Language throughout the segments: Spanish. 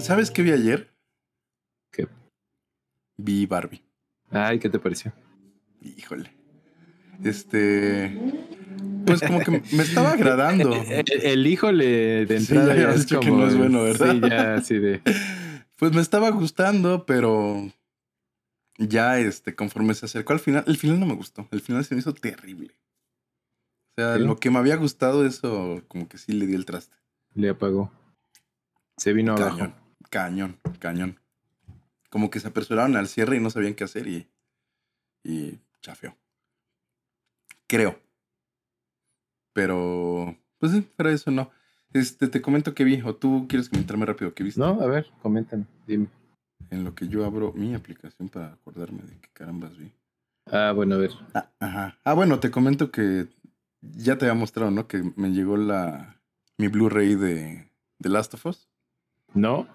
¿Sabes qué vi ayer? ¿Qué? Vi Barbie. Ay, ¿qué te pareció? Híjole. Este. Pues como que me estaba agradando. El, el híjole de Sí, entrada ya ya es que no es bueno, ¿verdad? Sí, ya así de. Pues me estaba gustando, pero ya este, conforme se acercó al final, el final no me gustó. El final se me hizo terrible. O sea, ¿Sí? lo que me había gustado, eso como que sí le di el traste. Le apagó. Se vino Cañón, abajo. Cañón, cañón. Como que se apresuraron al cierre y no sabían qué hacer y, y chafeó. Creo. Pero, pues sí, pero eso no. Este, te comento que vi, o tú quieres comentarme rápido qué viste. No, a ver, coméntame, dime. En lo que yo abro mi aplicación para acordarme de qué carambas vi. Ah, bueno, a ver. Ah, ajá. Ah, bueno, te comento que ya te había mostrado, ¿no? Que me llegó la mi Blu-ray de, de Last of Us. No,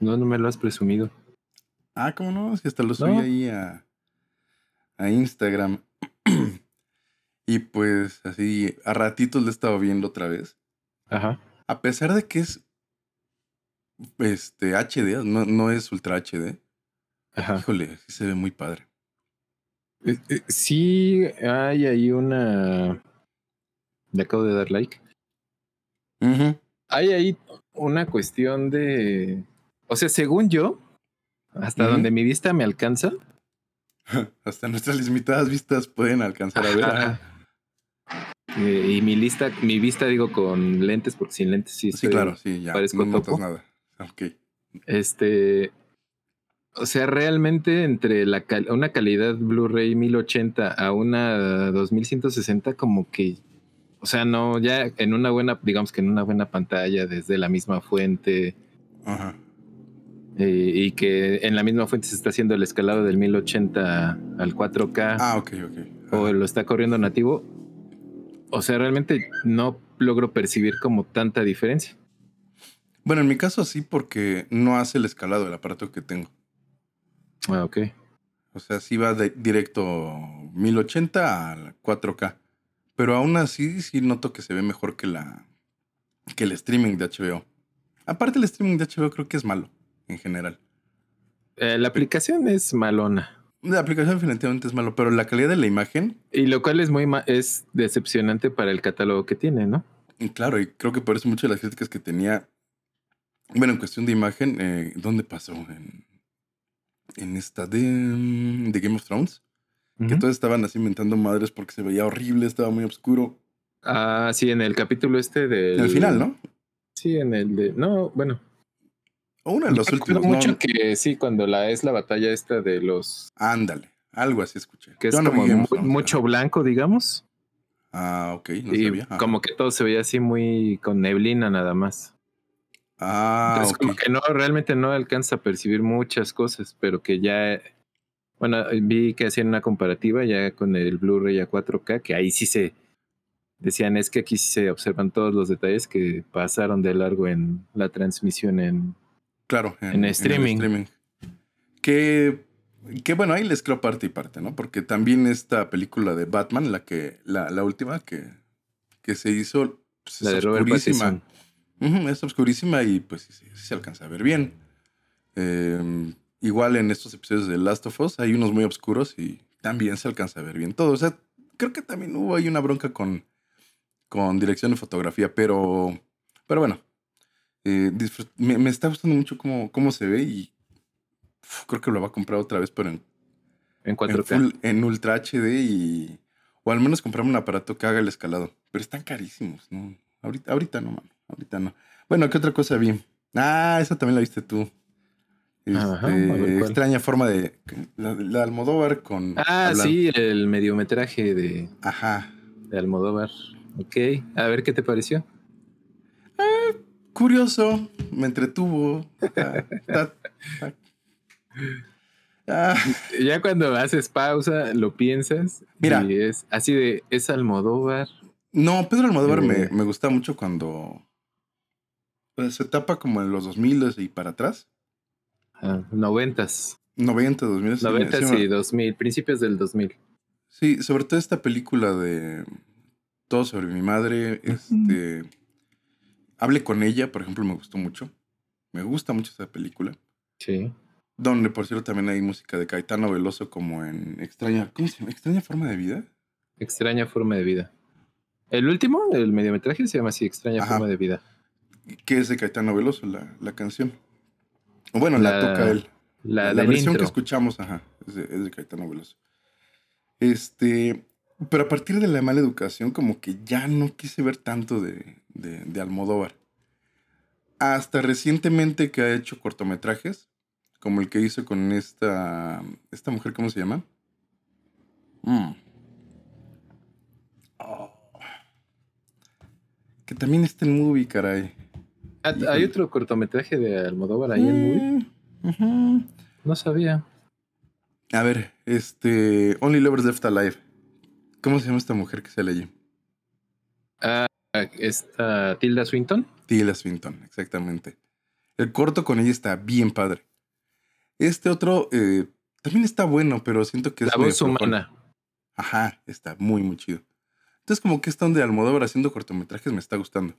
no, no me lo has presumido. Ah, ¿cómo no? Si hasta lo subí No. ahí a, a Instagram. y pues así, a ratitos lo he estado viendo otra vez. Ajá. A pesar de que es este HD, no, no es Ultra HD. Ajá. Híjole, sí se ve muy padre. Eh, eh, Sí, hay ahí una. Le acabo de dar like. Ujú. Hay ahí una cuestión de. O sea, según yo, hasta donde mi vista me alcanza. Hasta nuestras limitadas vistas pueden alcanzar a ver. Ajá. eh, y mi lista, mi vista, digo, con lentes, porque sin lentes sí, Sí, claro, sí, ya. parezco no notas nada. Ok. Este. O sea, realmente entre la cal- una calidad Blu-ray 1080 a una 2160, como que. O sea, no, ya en una buena, digamos que en una buena pantalla, desde la misma fuente, Ajá. Eh, y que en la misma fuente se está haciendo el escalado del 1080 al 4K, Ah, ok, ok. o lo está corriendo nativo. O sea, realmente no logro percibir como tanta diferencia. Bueno, en mi caso sí, porque no hace el escalado el aparato que tengo. Ah, ok. O sea, sí va de- directo 1080 al 4K. Pero aún así, sí noto que se ve mejor que la que el streaming de HBO. Aparte, el streaming de HBO creo que es malo, en general. Eh, la aplicación es malona. La aplicación definitivamente es malo, pero la calidad de la imagen, Y lo cual es muy ma- es decepcionante para el catálogo que tiene, ¿no? y claro, y creo que por eso muchas de las críticas que tenía, bueno, en cuestión de imagen, eh, ¿dónde pasó? En, en esta de, mm, de Game of Thrones. Que todos estaban así inventando madres porque se veía horrible, estaba muy oscuro. Ah, sí, en el capítulo este del. En el final, ¿no? Sí, en el de. No, bueno. O uno de los últimos. no, mucho no. que sí, cuando la es la batalla esta de los. Ándale, algo así escuché. que es no como mu- mucho blanco, digamos. Ah, ok, no y sabía. Como que todo se veía así muy con neblina nada más. Ah, Entonces, como que no, realmente no alcanza a percibir muchas cosas, pero que ya. Bueno, vi que hacían una comparativa ya con el Blu-ray a 4K, que ahí sí se. Decían, es que aquí sí se observan todos los detalles que pasaron de largo en la transmisión en. Claro, en streaming. Que, que bueno, ahí les creo parte y parte, ¿no? Porque también esta película de Batman, la que, la, la última que, que se hizo, pues, La es de. Ujú, es oscurísima y pues sí, sí, sí se alcanza a ver bien. Eh, igual en estos episodios de Last of Us hay unos muy oscuros y también se alcanza a ver bien todo. O sea, creo que también hubo ahí una bronca con, con dirección de fotografía, pero, pero bueno, eh, me, me está gustando mucho cómo, cómo se ve y uf, creo que lo va a comprar otra vez, pero en, En en, 4K. full- en Ultra HD y... O al menos comprarme un aparato que haga el escalado. Pero están carísimos, ¿no? Ahorita, ahorita no, mano. Ahorita no. Bueno, ¿qué otra cosa vi? Ah, esa también la viste tú. Este, Ajá, ver, ¿cuál? extraña forma de... La, la Almodóvar con... Ah, sí, el mediometraje de, Ajá. de Almodóvar. Ok, a ver qué te pareció. Curioso, me entretuvo. Está- está- Ah, Ya cuando haces pausa, lo piensas. Mira. Y es así de, es Almodóvar. no, Pedro Almodóvar me, Eh. me gusta mucho cuando... pues, se tapa como en los 2000 y para atrás. ah, Noventas. 90, 2000. sí me- Noventas sí me- y 2000, principios del 2000. Sí, sobre todo esta película de Todo sobre mi madre, este... Hable con ella, por ejemplo, me gustó mucho. Me gusta mucho esa película. Sí. Donde, por cierto, también hay música de Caetano Veloso como en Extraña... ¿Cómo se llama? ¿Extraña forma de vida? Extraña forma de vida. El último, el mediometraje, se llama así, Extraña Ajá. forma de vida. Que es de Caetano Veloso, la, la canción. O Bueno, la, La- toca él. La, versión que escuchamos, ajá, es de, es de Caetano Veloso. Este, pero a partir de la mala educación, como que ya no quise ver tanto de, de, de Almodóvar. Hasta recientemente que ha hecho cortometrajes, como el que hizo con esta, esta mujer, ¿cómo se llama? Mm. Oh. Que también está en movie, caray. Ah. ¿Hay otro cortometraje de Almodóvar ahí en movie? Mm. No sabía. A ver, este. Only Lovers Left Alive. ¿Cómo se llama esta mujer que sale allí? Ah, esta Tilda Swinton. Tilda Swinton, exactamente. El corto con ella está bien padre. Este otro eh, también está bueno, pero siento que es. La voz humana. Ajá, está muy, muy chido. Entonces, como que esta onda de Almodóvar haciendo cortometrajes me está gustando.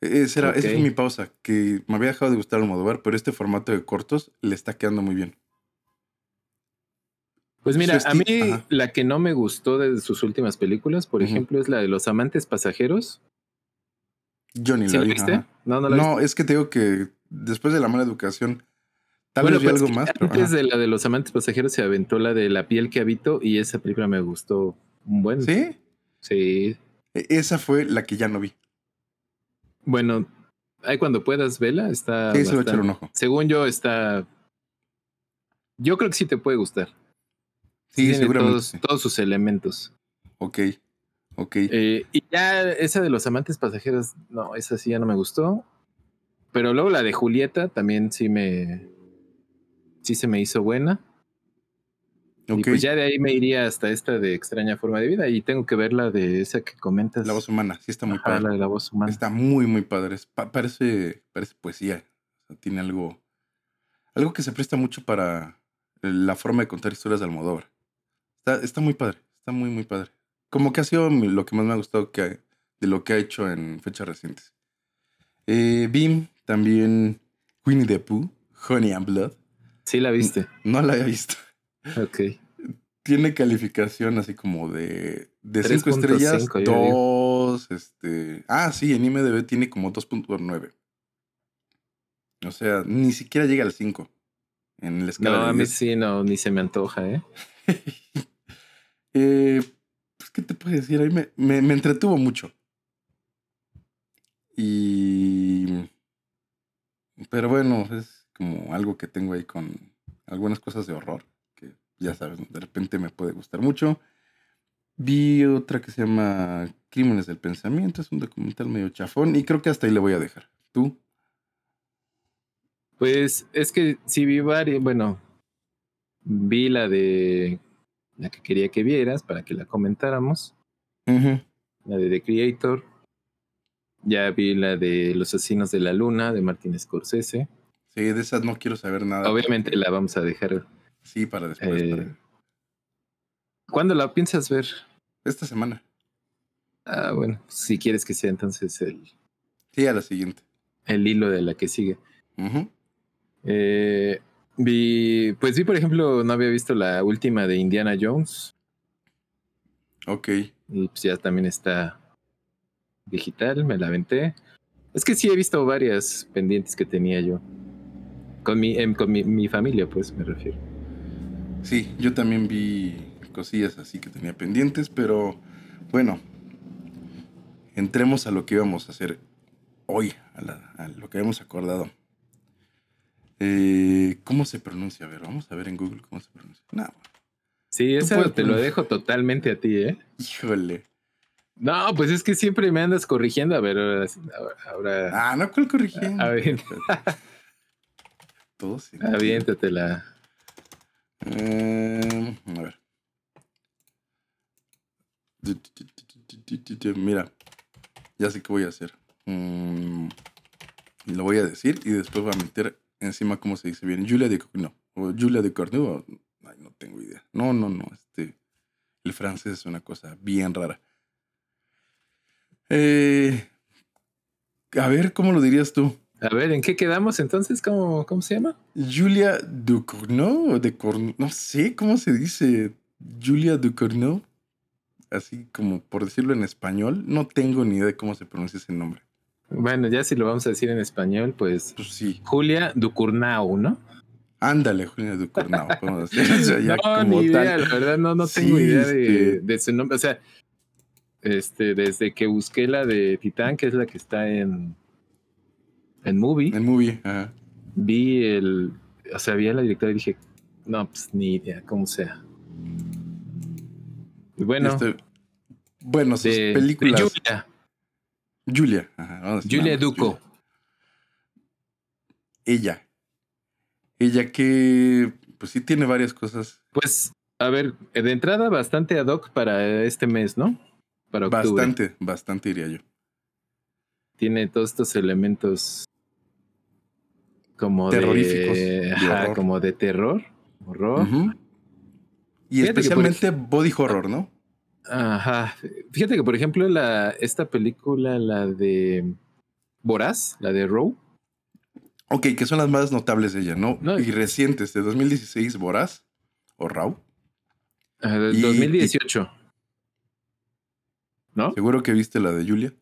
E- Esa, era, esa fue mi pausa, que me había dejado de gustar Almodóvar, pero este formato de cortos le está quedando muy bien. Pues mira, a mí ajá. la que no me gustó de sus últimas películas, por ejemplo, es la de Los Amantes Pasajeros. Yo ni ¿Sí la vi, viste? ajá. No, no la No, es que te digo que después de la mala educación, tal Bueno, vez vi pues algo más, pero Antes ajá. de la de Los Amantes Pasajeros se aventó la de La piel que habito y esa película me gustó un buen. ¿Sí? Sí. E- Esa fue la que ya no vi. Bueno, ahí cuando puedas vela, está. Sí, se lo voy a echar un ojo. Según yo, está. Yo creo que sí te puede gustar. Sí, tiene seguramente. Todos, sí. todos sus elementos. Ok, ok. Eh, y ya esa de los amantes pasajeros, no, esa sí ya no me gustó. Pero luego la de Julieta también sí me. Sí se me hizo buena. ok. Y pues ya de ahí me iría hasta esta de extraña forma de vida. Y tengo que ver la de esa que comentas. La voz humana, sí está muy Ajá, padre. la de la voz humana. Está muy, muy padre. Es pa- parece, parece poesía. O sea, tiene algo, algo que se presta mucho para la forma de contar historias de Almodóvar. Está, está muy padre. Está muy, muy padre. Como que ha sido lo que más me ha gustado que, de lo que ha hecho en fechas recientes. Eh, Bim, también Winnie the Pooh, Honey and Blood. Sí la viste. No la había visto. Ok. Tiene calificación así como de, de 5 3.5 estrellas, yo digo. 2, este... Ah, sí, en IMDB tiene como 2.9. O sea, ni siquiera llega al 5 en la escala No, de a mí 10. sí, no, ni se me antoja, ¿eh? Eh, pues, ¿qué te puedo decir? A mí me, me- me entretuvo mucho. Y... Pero bueno, es como algo que tengo ahí con algunas cosas de horror, que ya sabes, de repente me puede gustar mucho. Vi otra que se llama Crímenes del Pensamiento, es un documental medio chafón y creo que hasta ahí le voy a dejar. ¿Tú? Pues es que sí vi varios, bueno, vi la de la que quería que vieras para que la comentáramos, la de The Creator. Ya vi la de Los Asesinos de la Luna de Martin Scorsese. Sí, de esas no quiero saber nada. Obviamente la vamos a dejar. Sí, para después. eh, para- ¿Cuándo la piensas ver? Esta semana. Ah, bueno, si quieres que sea entonces el, Sí, a la siguiente. el hilo de la que sigue. Ujú. Eh, vi, pues vi, por ejemplo, no había visto la última de Indiana Jones. Ok. Y pues ya también está digital, me la aventé. Es que sí he visto varias pendientes que tenía yo. Con mi, em, con mi, mi familia, pues me refiero. Sí, yo también vi cosillas así que tenía pendientes, pero bueno, entremos a lo que íbamos a hacer hoy, a, la- a lo que habíamos acordado. Eh, ¿Cómo se pronuncia? A ver, vamos a ver en Google cómo se pronuncia. No, Sí, puedes te lo dejo totalmente a ti, ¿eh? híjole. No, pues es que siempre me andas corrigiendo. A ver, ahora. ahora Ah, no, ¿cuál corrigiendo? A ver. Todo sí. aviéntatela. Eh, a ver. Mira, ya sé qué voy a hacer. Mm, lo voy a decir y después voy a meter encima cómo se dice bien. Julia de no, o Julia de Cornu. Ay, no tengo idea. No, no, no. Este, el francés es una cosa bien rara. Eh, a ver, ¿cómo lo dirías tú? A ver, ¿en qué quedamos entonces? ¿Cómo, cómo se llama? Julia Ducournau, de no sé cómo se dice. Julia Ducournau, así como por decirlo en español, no tengo ni idea de cómo se pronuncia ese nombre. Bueno, ya si lo vamos a decir en español, pues, Pues sí, Julia Ducournau, ¿no? ándale, Julia o sea, ya no, como ni idea, tal. la verdad, no, no Sí, tengo idea de, este- de su nombre. O sea, este, desde que busqué la de Titán, que es la que está en, en Movie, En movie, ajá. vi el, o sea, vi a la directora y dije, no, pues ni idea, cómo sea. Y bueno, Este, bueno, sus de, de películas. Julia, Julia. Ajá, vamos Julia Duco. Ella. Ella que, pues sí tiene varias cosas. Pues, a ver, de entrada bastante ad hoc para este mes, ¿no? Para octubre. Bastante, bastante diría yo. Tiene todos estos elementos como Terroríficos, de, ajá, como de terror, horror. Ujú. Y Fíjate que por especialmente body horror, ¿no? Ajá. Fíjate que, por ejemplo, la, esta película, la de Voraz, la de Row, Ok, que son las más notables de ella, ¿no? No. Y recientes, de 2016, Boraz o Rau. del Y- 2018. ¿No? Seguro que viste la de Julia.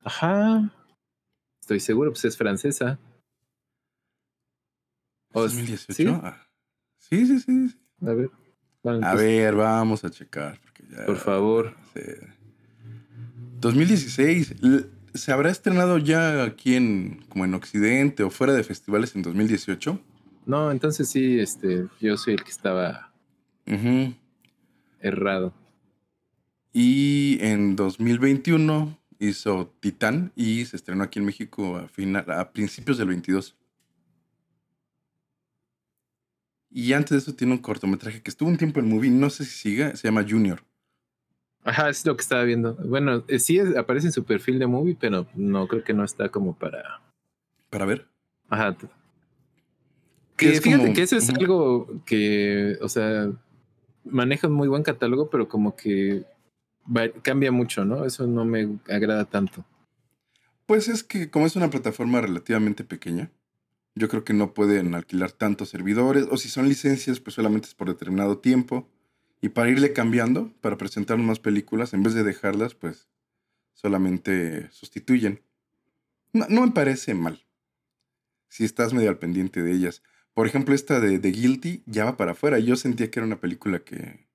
Ajá. Estoy seguro, pues es francesa. O es- 2018. ¿sí? Ah. Sí, sí, sí. A ver. Bueno, A ver, vamos a checar. Ya- Por favor. Sí. 2016. L- ¿Se habrá estrenado ya aquí en, como en Occidente o fuera de festivales en 2018? No, entonces sí, este, yo soy el que estaba errado. Y en 2021 hizo Titán y se estrenó aquí en México a, final, a principios del 22. Y antes de eso tiene un cortometraje que estuvo un tiempo en movie, no sé si siga, se llama Junior. Ajá, es lo que estaba viendo. Bueno, eh, sí es- aparece en su perfil de movie, pero no creo que no está como para. Para ver. Ajá. Que es fíjate como- que eso es algo que, o sea, maneja un muy buen catálogo, pero como que va- cambia mucho, ¿no? Eso no me agrada tanto. Pues es que como es una plataforma relativamente pequeña, yo creo que no pueden alquilar tantos servidores, o si son licencias, pues solamente es por determinado tiempo. Y para irle cambiando, para presentar más películas, en vez de dejarlas, pues solamente sustituyen. No, no me parece mal. Si estás medio al pendiente de ellas. Por ejemplo, esta de, de Guilty ya va para afuera. Yo sentía que era una película que,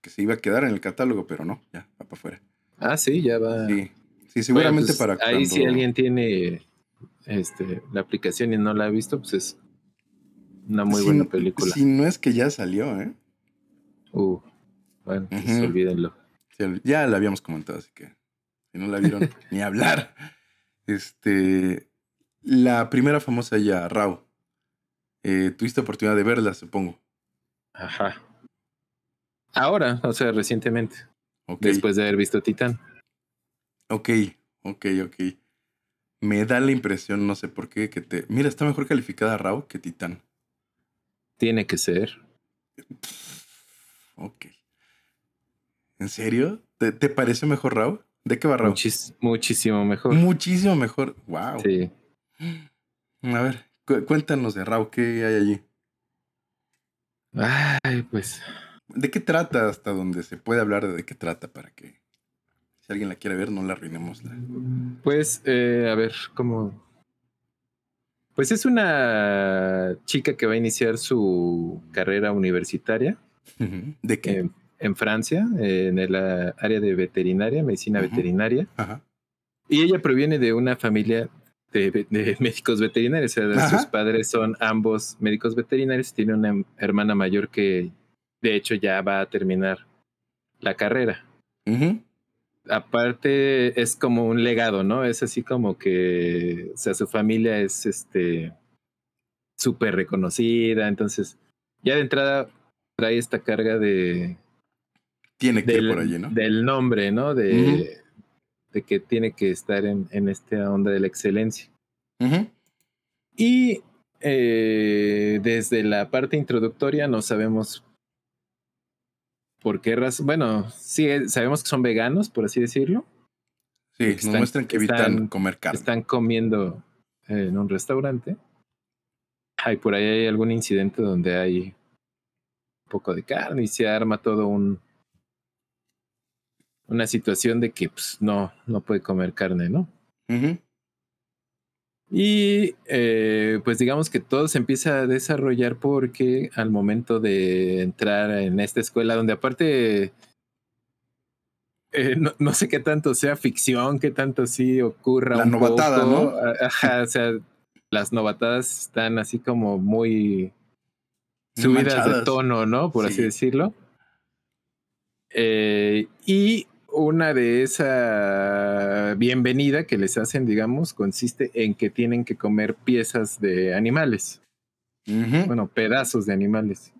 que se iba a quedar en el catálogo, pero no, ya va para afuera. Ah, sí, ya va. Sí, sí seguramente Bueno, pues, para Ahí si alguien tiene este, la aplicación y no la ha visto, pues es una muy Si- buena película. Si no es que ya salió, ¿eh? Uh, bueno, pues olvídenlo. Ya- la habíamos comentado, así que si no la vieron, ni hablar. Este, la primera famosa ya, Rao. Eh, tuviste oportunidad de verla, supongo. Ajá. Ahora, o sea, recientemente, Ok, después de haber visto Titán. ok, ok, ok. Me da la impresión, no sé por qué, que te... Mira, está mejor calificada Rao que Titán. Tiene que ser. Ok. ¿En serio? ¿Te, te parece mejor Rao? ¿De qué va Rao? Muchis- muchísimo mejor. Muchísimo mejor. Wow. Sí. A ver, cu- cuéntanos de Rao, ¿qué hay allí? Ay, pues. ¿De qué trata hasta donde se puede hablar de, de qué trata para que si alguien la quiere ver no la arruinemos? La... Pues, eh, a ver, ¿cómo? Pues es una chica que va a iniciar su carrera universitaria ¿De qué? en, en Francia, eh, en el ah, área de veterinaria, medicina veterinaria. Ajá. Y ella proviene de una familia de, de médicos veterinarios. O sea, Ajá. sus padres son ambos médicos veterinarios. Tiene una hermana mayor que, de hecho, ya va a terminar la carrera. Aparte, es como un legado, ¿no? Es así como que, o sea, su familia es este súper reconocida. Entonces, ya de entrada trae esta carga de, Tiene que ir por allí, ¿no? del nombre, ¿no? De, de que tiene que estar en, en esta onda de la excelencia. Y eh, desde la parte introductoria no sabemos por qué razón. Bueno, sí, eh, sabemos que son veganos, por así decirlo. Sí, nos están- muestran que evitan están- comer carne. Están comiendo en un restaurante. Hay por ahí hay algún incidente donde hay poco de carne y se arma todo un una situación de que pues, no, no puede comer carne, ¿no? Y eh, pues digamos que todo se empieza a desarrollar porque al momento de entrar en esta escuela, donde aparte eh, no, sé qué tanto sea ficción, qué tanto sí ocurra. La novatada, ¿no? Ajá, o sea, las novatadas están así como muy subidas de tono, ¿no? Por así decirlo. Eh, y una de esa bienvenida que les hacen, digamos, consiste en que tienen que comer piezas de animales. Bueno, pedazos de animales.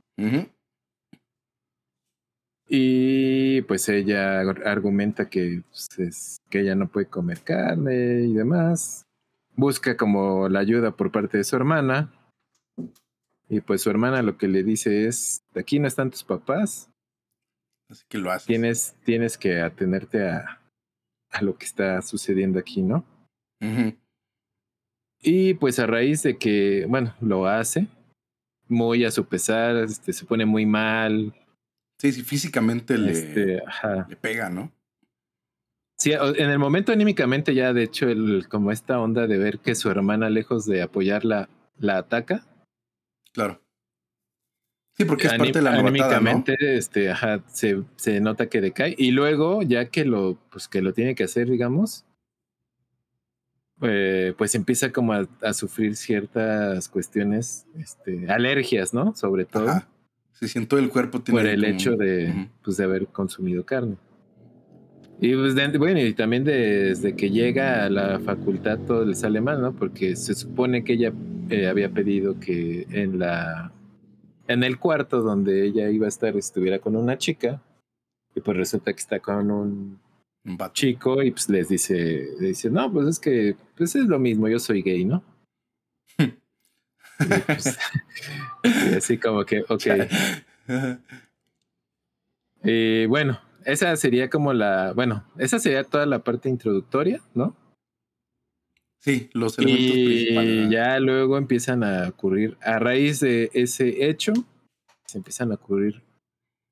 Y pues ella argumenta que, pues, que ella no puede comer carne y demás. Busca como la ayuda por parte de su hermana. Y pues su hermana lo que le dice es, aquí no están tus papás, Así que lo haces. Tienes, tienes que atenerte a, a lo que está sucediendo aquí, ¿no? Y pues a raíz de que, bueno, lo hace, muy a su pesar, este, se pone muy mal. Sí, sí, físicamente le, este, le pega, ¿no? Sí, en el momento anímicamente ya, de hecho, el, como esta onda de ver que su hermana, lejos de apoyarla, la ataca. Claro. Sí, porque es parte de la novatada, este, ajá, se, se, nota que decae. Y luego, ya que lo, pues que lo tiene que hacer, digamos, eh, pues empieza como a, sufrir ciertas cuestiones, este, alergias, ¿no? Sobre todo. Ajá. Se siente el cuerpo tiene Por el hecho de, pues, de haber consumido carne. Y pues, bueno, y también desde que llega a la facultad todo le sale mal, ¿no? Porque se supone que ella eh, había pedido que en la en el cuarto donde ella iba a estar estuviera con una chica y pues resulta que está con un, chico y pues les dice, dice, no, pues es que pues es lo mismo, yo soy gay, ¿no? Pues, y, así como que, ok. y bueno, esa sería como la, bueno, esa sería toda la parte introductoria, ¿no? Sí, los elementos y ya luego empiezan a ocurrir, a raíz de ese hecho, se empiezan a ocurrir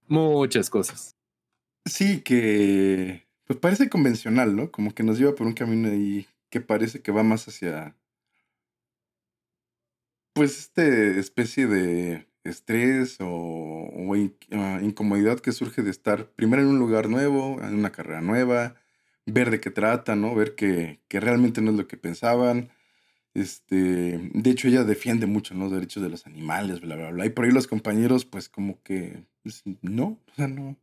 muchas cosas. Sí, que pues parece convencional, ¿no? Como que nos lleva por un camino ahí que parece que va más hacia pues esta especie de estrés o, ah, incomodidad que surge de estar primero en un lugar nuevo, en una carrera nueva, ver de qué trata, ¿no? Ver que, que realmente no es lo que pensaban. Este, de hecho, ella defiende mucho los derechos de los animales, bla, bla, bla. Y por ahí los compañeros, pues como que, pues, no, o sea, no.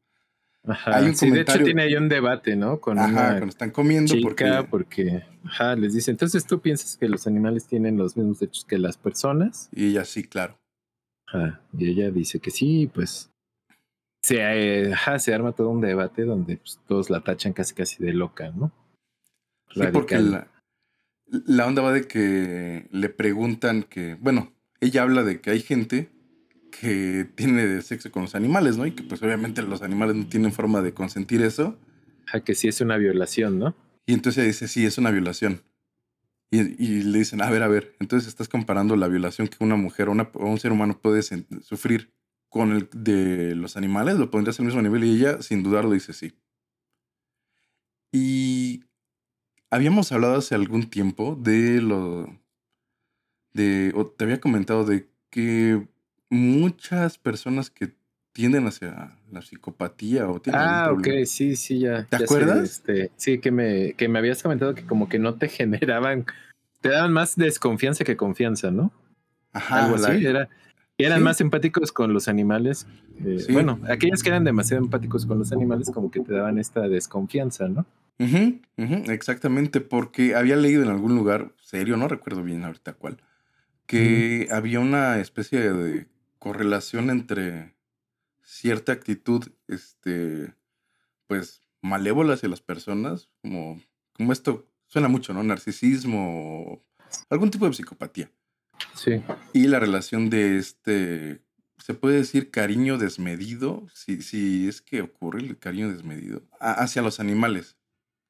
Ajá, hay un sí, de hecho tiene ahí un debate, ¿no? Con ajá, cuando están comiendo porque... porque, ajá, les dice, entonces tú piensas que los animales tienen los mismos derechos que las personas. Y ella sí, claro. Ajá, y ella dice que sí, pues se, eh, se arma todo un debate donde pues, todos la tachan casi casi de loca, ¿no? Sí, porque la, la onda va de que le preguntan que, bueno, ella habla de que hay gente que tiene sexo con los animales, ¿no? Y que pues obviamente los animales no tienen forma de consentir eso. A que sí es una violación, ¿no? Y entonces ella dice, sí, es una violación. Y, le dicen, a ver, a ver, entonces estás comparando la violación que una mujer o un ser humano puede sufrir con el de los animales, lo pondrías al mismo nivel y ella sin dudarlo dice sí. Y habíamos hablado hace algún tiempo de lo de o te había comentado de que muchas personas que tienden hacia la psicopatía o tienen Ah, ok, sí, sí, ya. ¿Te acuerdas? este, sí, que me, que me habías comentado que como que no te generaban, te daban más desconfianza que confianza, ¿no? Ajá, Algo así, era eran más empáticos con los animales. Eh, bueno, aquellos que eran demasiado empáticos con los animales como que te daban esta desconfianza, ¿no? exactamente, porque había leído en algún lugar, serio, no recuerdo bien ahorita cuál, que había una especie de correlación entre cierta actitud, este, pues, malévola hacia las personas, como, como esto suena mucho, ¿no? Narcisismo algún tipo de psicopatía. Sí. Y la relación de este, se puede decir cariño desmedido, si, si es que ocurre el cariño desmedido, hacia los animales.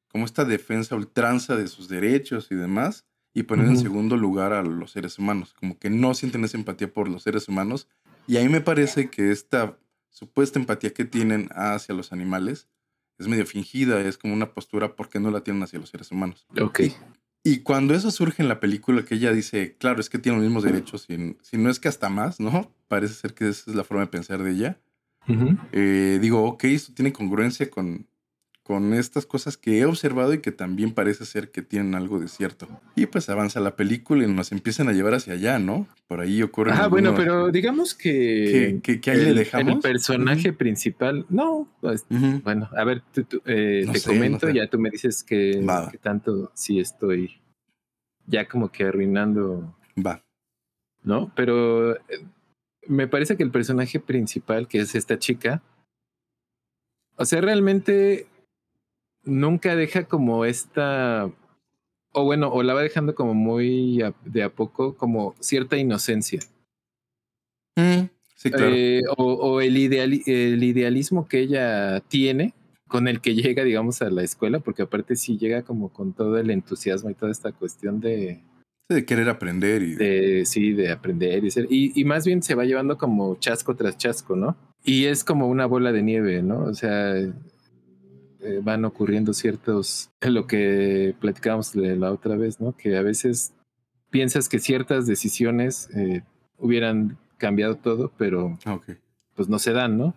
Como esta defensa ultranza de sus derechos y demás. y poner en segundo lugar a los seres humanos, como que no sienten esa empatía por los seres humanos. Y ahí me parece que esta supuesta empatía que tienen hacia los animales es medio fingida, es como una postura porque no la tienen hacia los seres humanos. Ok. Y, cuando eso surge en la película, que ella dice, claro, es que tiene los mismos derechos, si, si no es que hasta más, ¿no? Parece ser que esa es la forma de pensar de ella. Eh, digo, ok, esto tiene congruencia con, con estas cosas que he observado y que también parece ser que tienen algo de cierto. Y pues avanza la película y nos empiezan a llevar hacia allá, ¿no? Por ahí ocurre. Ah, bueno, pero digamos que. Que, ahí le dejamos. El personaje principal. No, pues, bueno, a ver, eh, te comento, ya tú me dices que, que, tanto sí estoy ya como que arruinando. Va. ¿No? Pero eh, me parece que el personaje principal, que es esta chica, o sea, realmente nunca deja como esta, o bueno, o la va dejando como muy de a poco, como cierta inocencia. Mm, sí, claro. Eh, o, el, el idealismo que ella tiene, con el que llega, digamos, a la escuela, porque aparte sí llega como con todo el entusiasmo y toda esta cuestión de... De querer aprender y... De, sí, de aprender y ser... Y, y más bien se va llevando como chasco tras chasco, ¿no? Y es como una bola de nieve, ¿no? O sea, eh, van ocurriendo ciertos, lo que platicábamos la otra vez, ¿no? Que a veces piensas que ciertas decisiones eh, hubieran cambiado todo, pero ah, pues no se dan, ¿no?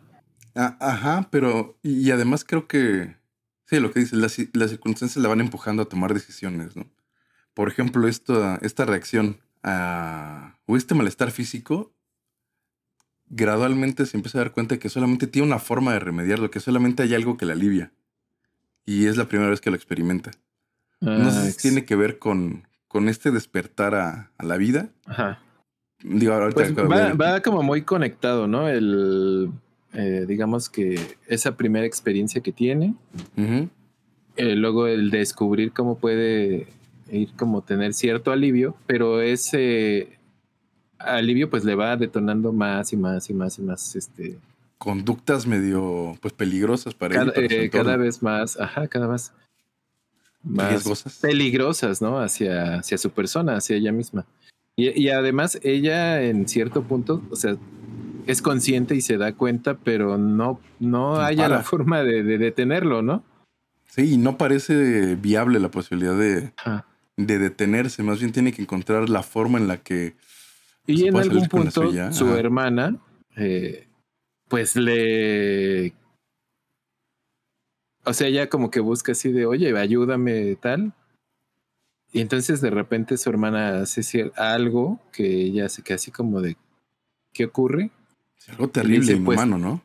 Ah, ajá, pero y además creo que, sí, lo que dices, las, las, circunstancias la van empujando a tomar decisiones, ¿no? Por ejemplo, esta, esta reacción a, o este malestar físico, gradualmente se empieza a dar cuenta que solamente tiene una forma de remediarlo, que solamente hay algo que la alivia y es la primera vez que lo experimenta. no sé si tiene que ver con, con este despertar a, la vida. Ajá. Digo, pues va, como muy conectado, ¿no? El, eh, digamos que esa primera experiencia que tiene. Eh, luego el descubrir cómo puede ir como tener cierto alivio, pero ese alivio pues le va detonando más y más y más y más este conductas medio pues peligrosas para cada, eh, cada vez más, ajá, cada vez más peligrosas, ¿no? Hacia, hacia su persona, hacia ella misma. Y, además ella en cierto punto, o sea, es consciente y se da cuenta, pero no, no haya la forma de, detenerlo, ¿no? Sí, y no parece viable la posibilidad de, de detenerse, más bien tiene que encontrar la forma en la que... Y en algún punto su hermana eh, pues le... O sea, ella como que busca así de, oye, ayúdame tal. Y entonces de repente su hermana hace algo que ella se queda así como de, ¿qué ocurre? algo terrible, y pues, ¿no?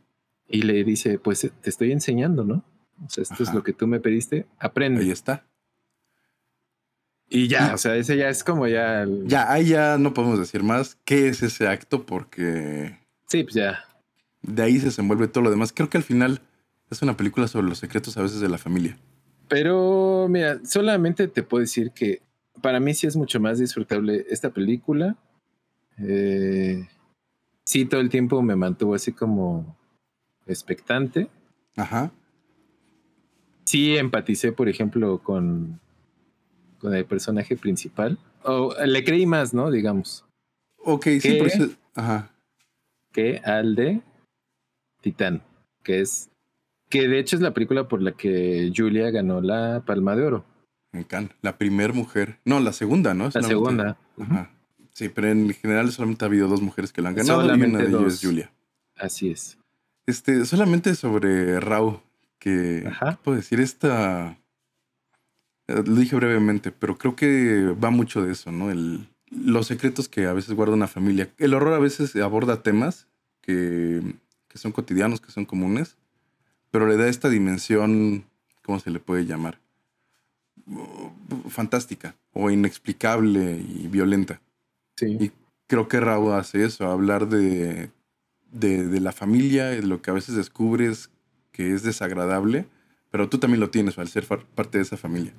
Y le dice, pues te estoy enseñando, ¿no? O sea, esto es lo que tú me pediste, aprende. Ahí está. Y ya, o sea, ese ya es como ya... Ya, ahí ya no podemos decir más qué es ese acto porque... Sí, pues ya de ahí se desenvuelve todo lo demás. Creo que al final es una película sobre los secretos a veces de la familia. Pero mira, solamente te puedo decir que para mí sí es mucho más disfrutable esta película. Eh, sí, todo el tiempo me mantuvo así como expectante. Ajá. Sí empaticé, por ejemplo, con, con el personaje principal. O le creí más, ¿no? Digamos. Ok, sí, por eso. Ajá. Que al de Titán, que es que de hecho es la película por la que Julia ganó la Palma de Oro. En Cannes, la primera mujer, no, la segunda, ¿no? la segunda. Sí, pero en general solamente ha habido dos mujeres que la han ganado y una de ellas es Julia. Así es. Este, solamente sobre Rao, que puedo decir esta eh, lo dije brevemente, pero creo que va mucho de eso, ¿no? El, los secretos que a veces guarda una familia. El horror a veces aborda temas que que son cotidianos, que son comunes, pero le da esta dimensión, ¿cómo se le puede llamar? Fantástica o inexplicable y violenta. Sí. Y creo que Raúl hace eso, hablar de, de, la familia, de lo que a veces descubres que es desagradable, pero tú también lo tienes al ser parte de esa familia.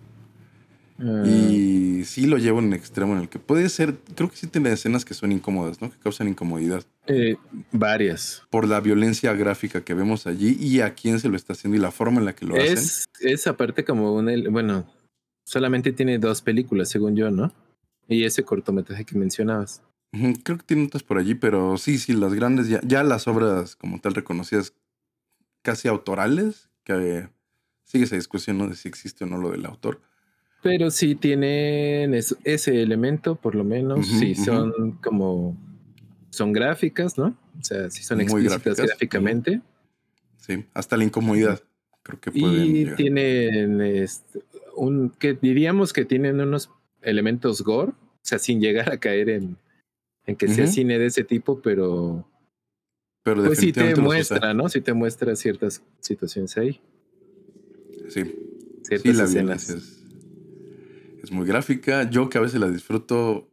Y sí lo llevo en un extremo en el que puede ser, creo que sí tiene escenas que son incómodas, ¿no? Que causan incomodidad. Eh, varias. Por la violencia gráfica que vemos allí y a quién se lo está haciendo y la forma en la que lo es, hacen. Es aparte como un, bueno, solamente tiene dos películas, según yo, ¿no? Y ese cortometraje que mencionabas. Creo que tiene otras por allí, pero sí, sí, las grandes, ya, ya las obras como tal reconocidas casi autorales, que sigue esa discusión ¿no? de si existe o no lo del autor. Pero sí tienen ese elemento, por lo menos, sí son como, son gráficas, ¿no? O sea, sí son explícitas gráficamente. Sí, hasta la incomodidad, creo que pueden. Y tienen este, un, que diríamos que tienen unos elementos gore, o sea, sin llegar a caer en, en que sea cine de ese tipo, pero pero pues sí te muestra, ¿no? Sí te muestra ciertas situaciones ahí. Sí. Ciertas la escenas. Es, es, muy gráfica. Yo que a veces la disfruto.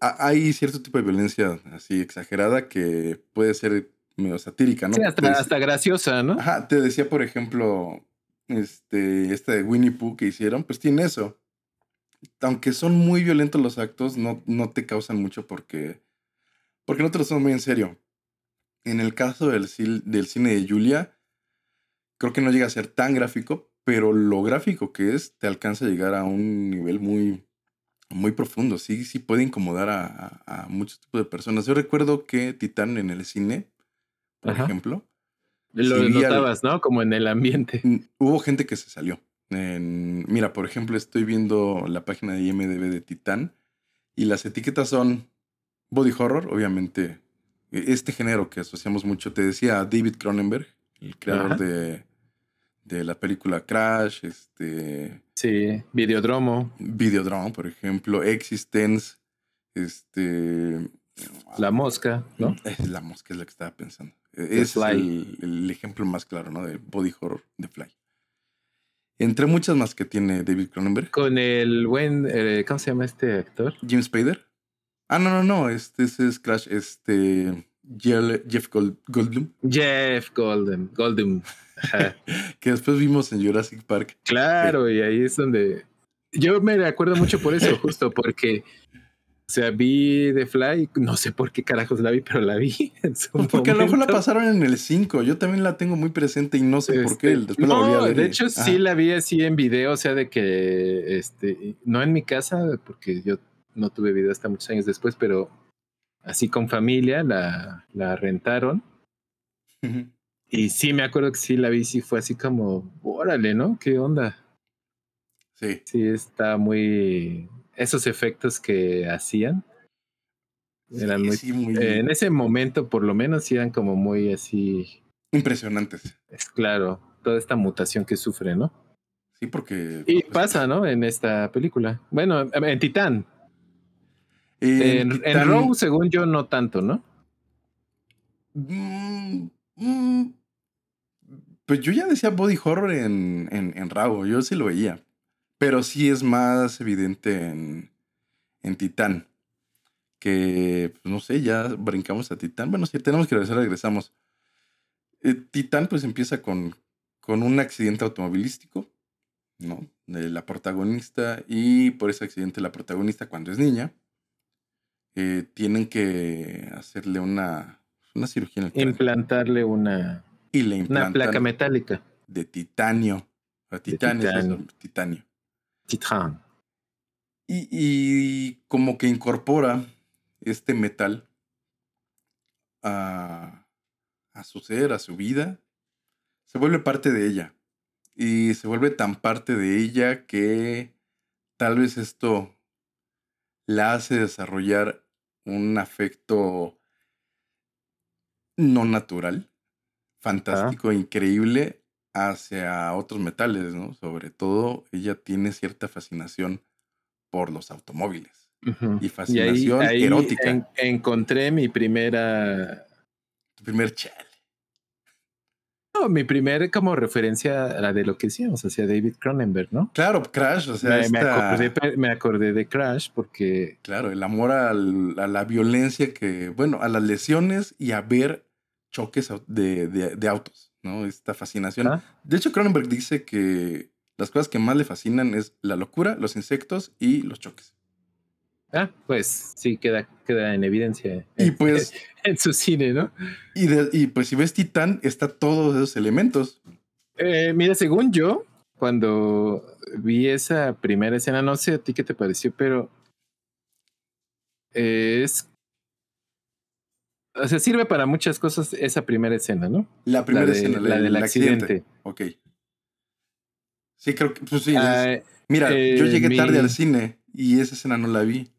Hay cierto tipo de violencia así exagerada que puede ser medio satírica, ¿no? Sí, hasta, graciosa, ¿no? Ajá, te decía, por ejemplo, este, este de Winnie Pooh que hicieron, pues tiene eso. Aunque son muy violentos los actos, no, no te causan mucho porque, porque no te lo son muy en serio. En el caso del, del cine de Julia, creo que no llega a ser tan gráfico, pero lo gráfico que es te alcanza a llegar a un nivel muy, muy profundo. Sí, sí puede incomodar a, muchos tipos de personas. Yo recuerdo que Titán en el cine, por ejemplo. Lo notabas, ¿no? Como en el ambiente. Hubo gente que se salió. mira, por ejemplo, estoy viendo la página de IMDB de Titán y las etiquetas son body horror, obviamente e, este género que asociamos mucho. Te decía David Cronenberg, el creador de, de, la película Crash, este... Sí, Videodromo. Videodromo, por ejemplo, Existence, este... La mosca, ¿no? La mosca es la que estaba pensando. E, es el, ejemplo más claro, ¿no? De body horror de Fly. Entre muchas más que tiene David Cronenberg. Con el buen, eh, ¿cómo se llama este actor? Jim Spader. Ah, no, no, no. Este, es Crash. Este. Jeff Goldblum. Jeff Goldblum. Goldblum. que después vimos en Jurassic Park. Claro, y ahí es donde. Yo me acuerdo mucho por eso, justo porque. O sea, vi The Fly, no sé por qué carajos la vi, pero la vi. En su pues porque a lo mejor la pasaron en el 5. Yo también la tengo muy presente y no sé por qué. Este, después no, la volví a De hecho, sí la vi así en video, o sea, de que este, no en mi casa, porque yo no tuve video hasta muchos años después, pero así con familia la, la rentaron. Y sí, me acuerdo que sí la vi, sí fue así como, órale, ¿no? ¿Qué onda? Sí. Sí, está muy... Esos efectos que hacían eran muy, En ese momento, por lo menos, eran como muy así... Impresionantes. Es claro, toda esta mutación que sufre, ¿no? Sí, porque... Y pues, pasa, ¿no? En esta película. Bueno, en Titán, en, en, según yo, no tanto, ¿no? Mm, mm, pues yo ya decía body horror en, en, en Raw, yo sí lo veía. Pero sí es más evidente en, en Titán. Que, pues no sé, ya brincamos a Titán. Bueno, si tenemos que regresar, regresamos. Eh, Titán pues empieza con, con un accidente automovilístico, ¿no? De la protagonista y por ese accidente la protagonista cuando es niña eh, tienen que hacerle una, una cirugía en el Implantarle una, y le una placa metálica. De titanio. titanio. titanio. Titán. Y, y, como que incorpora este metal a, a su ser, a su vida. Se vuelve parte de ella. Y se vuelve tan parte de ella que tal vez esto la hace desarrollar un afecto no natural, fantástico, increíble hacia otros metales, ¿no? Sobre todo, ella tiene cierta fascinación por los automóviles y fascinación erótica. encontré mi primera. Tu primer chal mi primer como referencia a la de lo que decíamos, hacia David Cronenberg, ¿no? Claro, Crash, o sea, me, acordé, de Crash porque... Claro, el amor a la violencia que, bueno, a las lesiones y a ver choques de, autos, ¿no? Esta fascinación. Ah. De hecho, Cronenberg dice que las cosas que más le fascinan es la locura, los insectos y los choques. Ah, pues sí, queda, queda en evidencia. Y pues. En su cine, ¿no? Y, y pues si ves Titán, está todos esos elementos. Eh, mira, según yo, cuando vi esa primera escena, no sé a ti qué te pareció, pero es. O sea, sirve para muchas cosas esa primera escena, ¿no? La primera de- escena, la del accidente. Ok. Sí, creo que. Pues sí. es- Ah, mira, eh, yo llegué tarde mi- al cine y esa escena no la vi.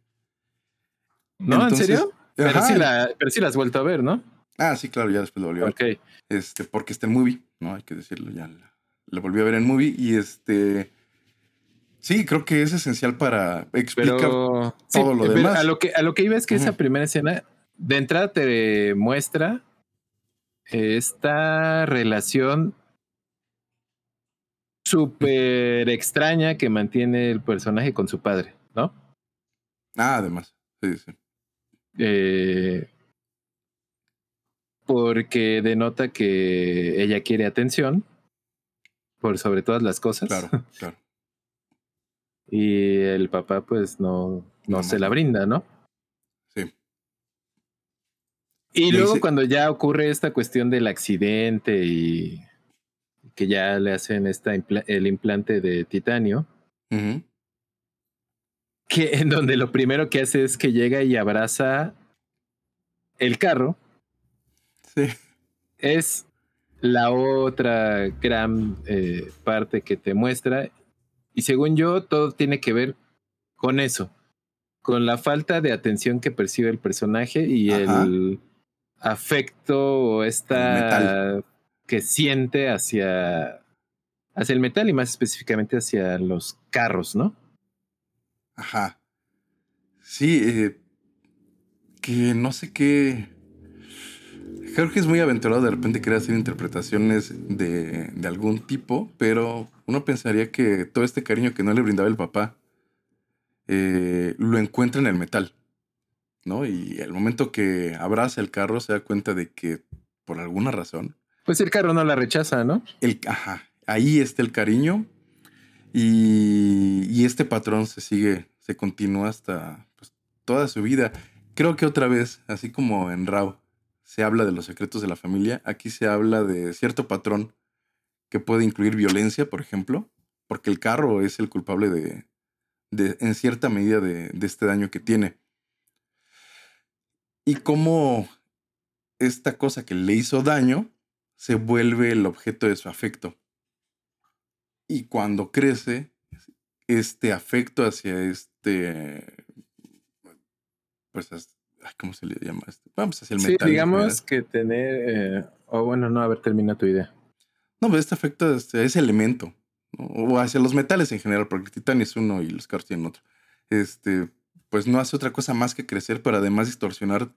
¿No? Entonces- ¿En serio? Pero Ajá. sí, la, pero sí la has vuelto a ver, ¿no? Ah, sí, claro, ya después lo volví a ver. Ok. Este, porque está en movie, ¿no? Hay que decirlo, ya la, la volví a ver en movie y este. Sí, creo que es esencial para explicar. Todo lo demás. A lo que, a lo que iba es que esa primera escena de entrada te muestra esta relación súper extraña que mantiene el personaje con su padre, ¿no? Ah, además. Sí, sí. Eh, porque denota que ella quiere atención por sobre todas las cosas. Claro, claro. Y el papá, pues, no, no No se la brinda, ¿no? Sí. Y Y luego dice- cuando ya ocurre esta cuestión del accidente y que ya le hacen esta el implante de titanio. Que en donde lo primero que hace es que llega y abraza el carro, Sí. es la otra gran eh, parte que te muestra. Y según yo, todo tiene que ver con eso, con la falta de atención que percibe el personaje y Ajá. el afecto o esta que siente hacia, hacia el metal y más específicamente hacia los carros, ¿no? Ajá. Sí, eh, que no sé qué. Creo que es muy aventurado de repente querer hacer interpretaciones de, de algún tipo, pero uno pensaría que todo este cariño que no le brindaba el papá eh, lo encuentra en el metal, ¿no? Y al momento que abraza el carro se da cuenta de que por alguna razón Pues el carro no la rechaza, ¿no? el, ajá, ahí está el cariño y, y este patrón se sigue, se continúa hasta pues, toda su vida. Creo que otra vez, así como en Rao se habla de los secretos de la familia, aquí se habla de cierto patrón que puede incluir violencia, por ejemplo, porque el carro es el culpable de, de en cierta medida, de, de este daño que tiene. Y cómo esta cosa que le hizo daño se vuelve el objeto de su afecto. Y cuando crece, este afecto hacia este. Pues, as- ay, ¿cómo se le llama? Este? Vamos hacia el Sí, metal. digamos que tener... eh, o bueno, no, a ver, termina tu idea. No, pero este afecto hacia ese elemento. ¿no? O hacia los metales en general, porque el titanio es uno y los carros tienen otro. Este, pues no hace otra cosa más que crecer, pero además distorsionar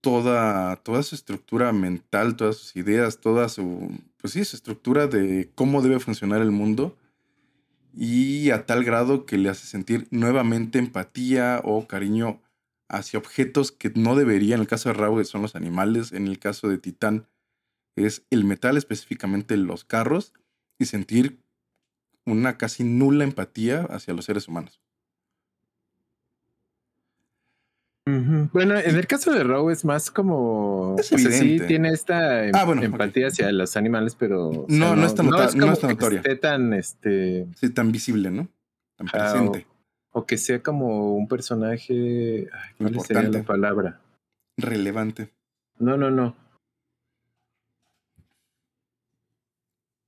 toda, toda su estructura mental, todas sus ideas, toda su, pues sí, su estructura de cómo debe funcionar el mundo. Y a tal grado que le hace sentir nuevamente empatía o cariño hacia objetos que no debería. En el caso de Raúl son los animales, en el caso de Titán es el metal, específicamente los carros, y sentir una casi nula empatía hacia los seres humanos. Bueno, en el caso de Row es más como. Es o sea, sí tiene esta em- Ah, bueno, empatía hacia los animales, pero. o No, no es tan no como es tan que notoria. esté tan este. Sí, tan visible, ¿no? Tan Ah, presente, O que sea como un personaje. ay, ¿Cuál sería Importante. la palabra? relevante. No, no, no.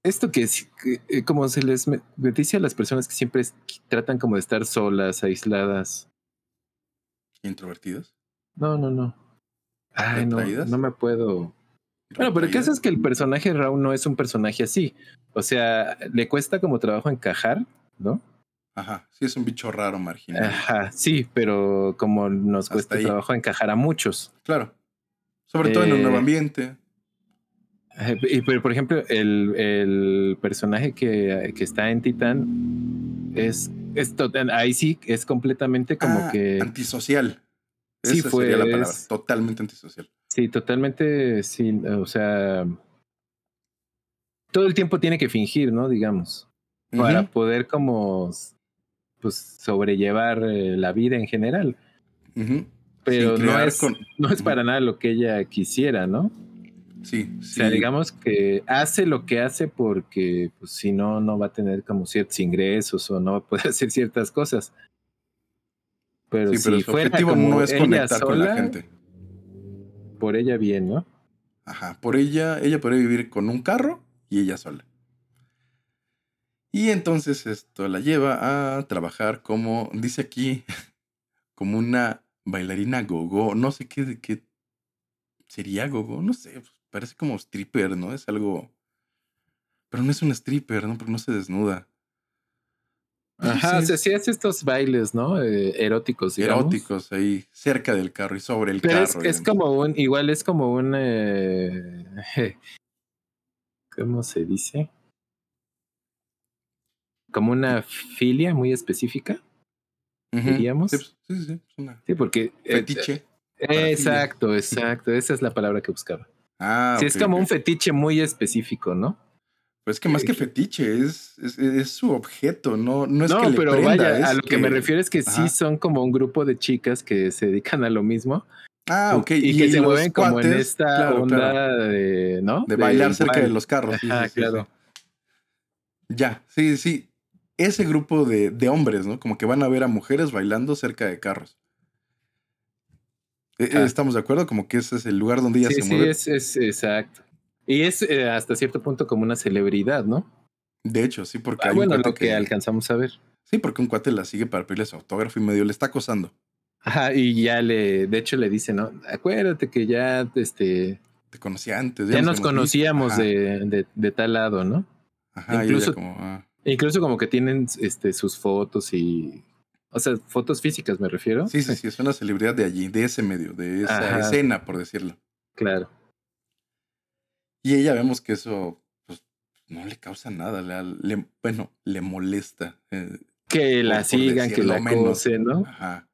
Esto que, es- que, eh, como se les dice a las personas que siempre tratan como de estar solas, aisladas. Introvertidos. No, no, no. Ay, no, no me puedo. Bueno, pero el caso es que el personaje Raúl no es un personaje así. O sea, le cuesta como trabajo encajar, ¿no? Ajá, sí es un bicho raro, marginal. Ajá, sí, pero como nos Hasta cuesta ahí. trabajo encajar a muchos. Claro. Sobre todo en un Eh, nuevo ambiente. Eh, Y pero, por ejemplo, el, el personaje que, que está en Titán es, es total- ahí sí es completamente como Ah, que Antisocial. Sí, Esa sería la pues. Totalmente antisocial. sí, totalmente sí, o sea, todo el tiempo tiene que fingir, ¿no? Digamos, para poder como pues sobrellevar eh, la vida en general. Pero no es, con- no es para nada lo que ella quisiera, ¿no? Sí, O sí. sea, digamos que hace lo que hace porque pues, si no, no va a tener como ciertos ingresos o no va a poder hacer ciertas cosas. Pero, sí, pero si su fuera objetivo como no es conectar con la sola, gente. Por ella bien, ¿no? Ajá, por ella, ella podría vivir con un carro y ella sola. Y entonces esto la lleva a trabajar como, dice aquí, como una bailarina gogo. No sé qué, qué sería gogo, no sé, pues, parece como stripper, ¿no? Es algo... Pero no es un stripper, ¿no? Porque no se desnuda. Ajá, sí, o sea, es sí hace estos bailes, ¿no? Eh, eróticos, digamos. eróticos ahí, cerca del carro y sobre el Pero es, carro. es demás. como un, igual es como un, eh, ¿cómo se dice? Como una filia muy específica, diríamos. Sí, pues, sí, sí, sí, es una sí, porque... eh, fetiche. eh, exacto, exacto, esa es la palabra que buscaba. Ah, sí, es como un fetiche muy específico, ¿no? Pues es que más que fetiche, es, es, es su objeto, no, no es no, que le pero prenda, vaya, a lo que, me refiero es que Ajá. sí son como un grupo de chicas que se dedican a lo mismo Ah, ok. y, que se mueven como en esta claro, onda claro, de, ¿no? de bailar cerca de los carros. sí, Ajá, sí, sí, claro. sí. Ya, sí, sí. Ese grupo de, de hombres, ¿no? Como que van a ver a mujeres bailando cerca de carros. Eh, Ah. ¿Estamos de acuerdo? Como que ese es el lugar donde ella Sí, se sí, mueve. es, es exacto. Y es eh, hasta cierto punto como una celebridad, ¿no? De hecho, sí, porque Ah, hay bueno, un lo que, alcanzamos a ver. Sí, porque un cuate la sigue para pedirle su autógrafo y medio le está acosando. Ajá, y ya le, de hecho le dice, ¿no? Acuérdate que ya, este, Te conocía antes. ya nos conocíamos de, de, de tal lado, ¿no? Ajá, incluso- como, ah. Incluso como que tienen este, sus fotos y, o sea, fotos físicas me refiero. Sí, sí, sí, es una celebridad de allí, de ese medio, de esa Ajá. escena, por decirlo. Claro. Y ella vemos que eso pues, no le causa nada, le, le- bueno, le molesta. eh, Que la sigan, que la acosen, ¿no? Ajá.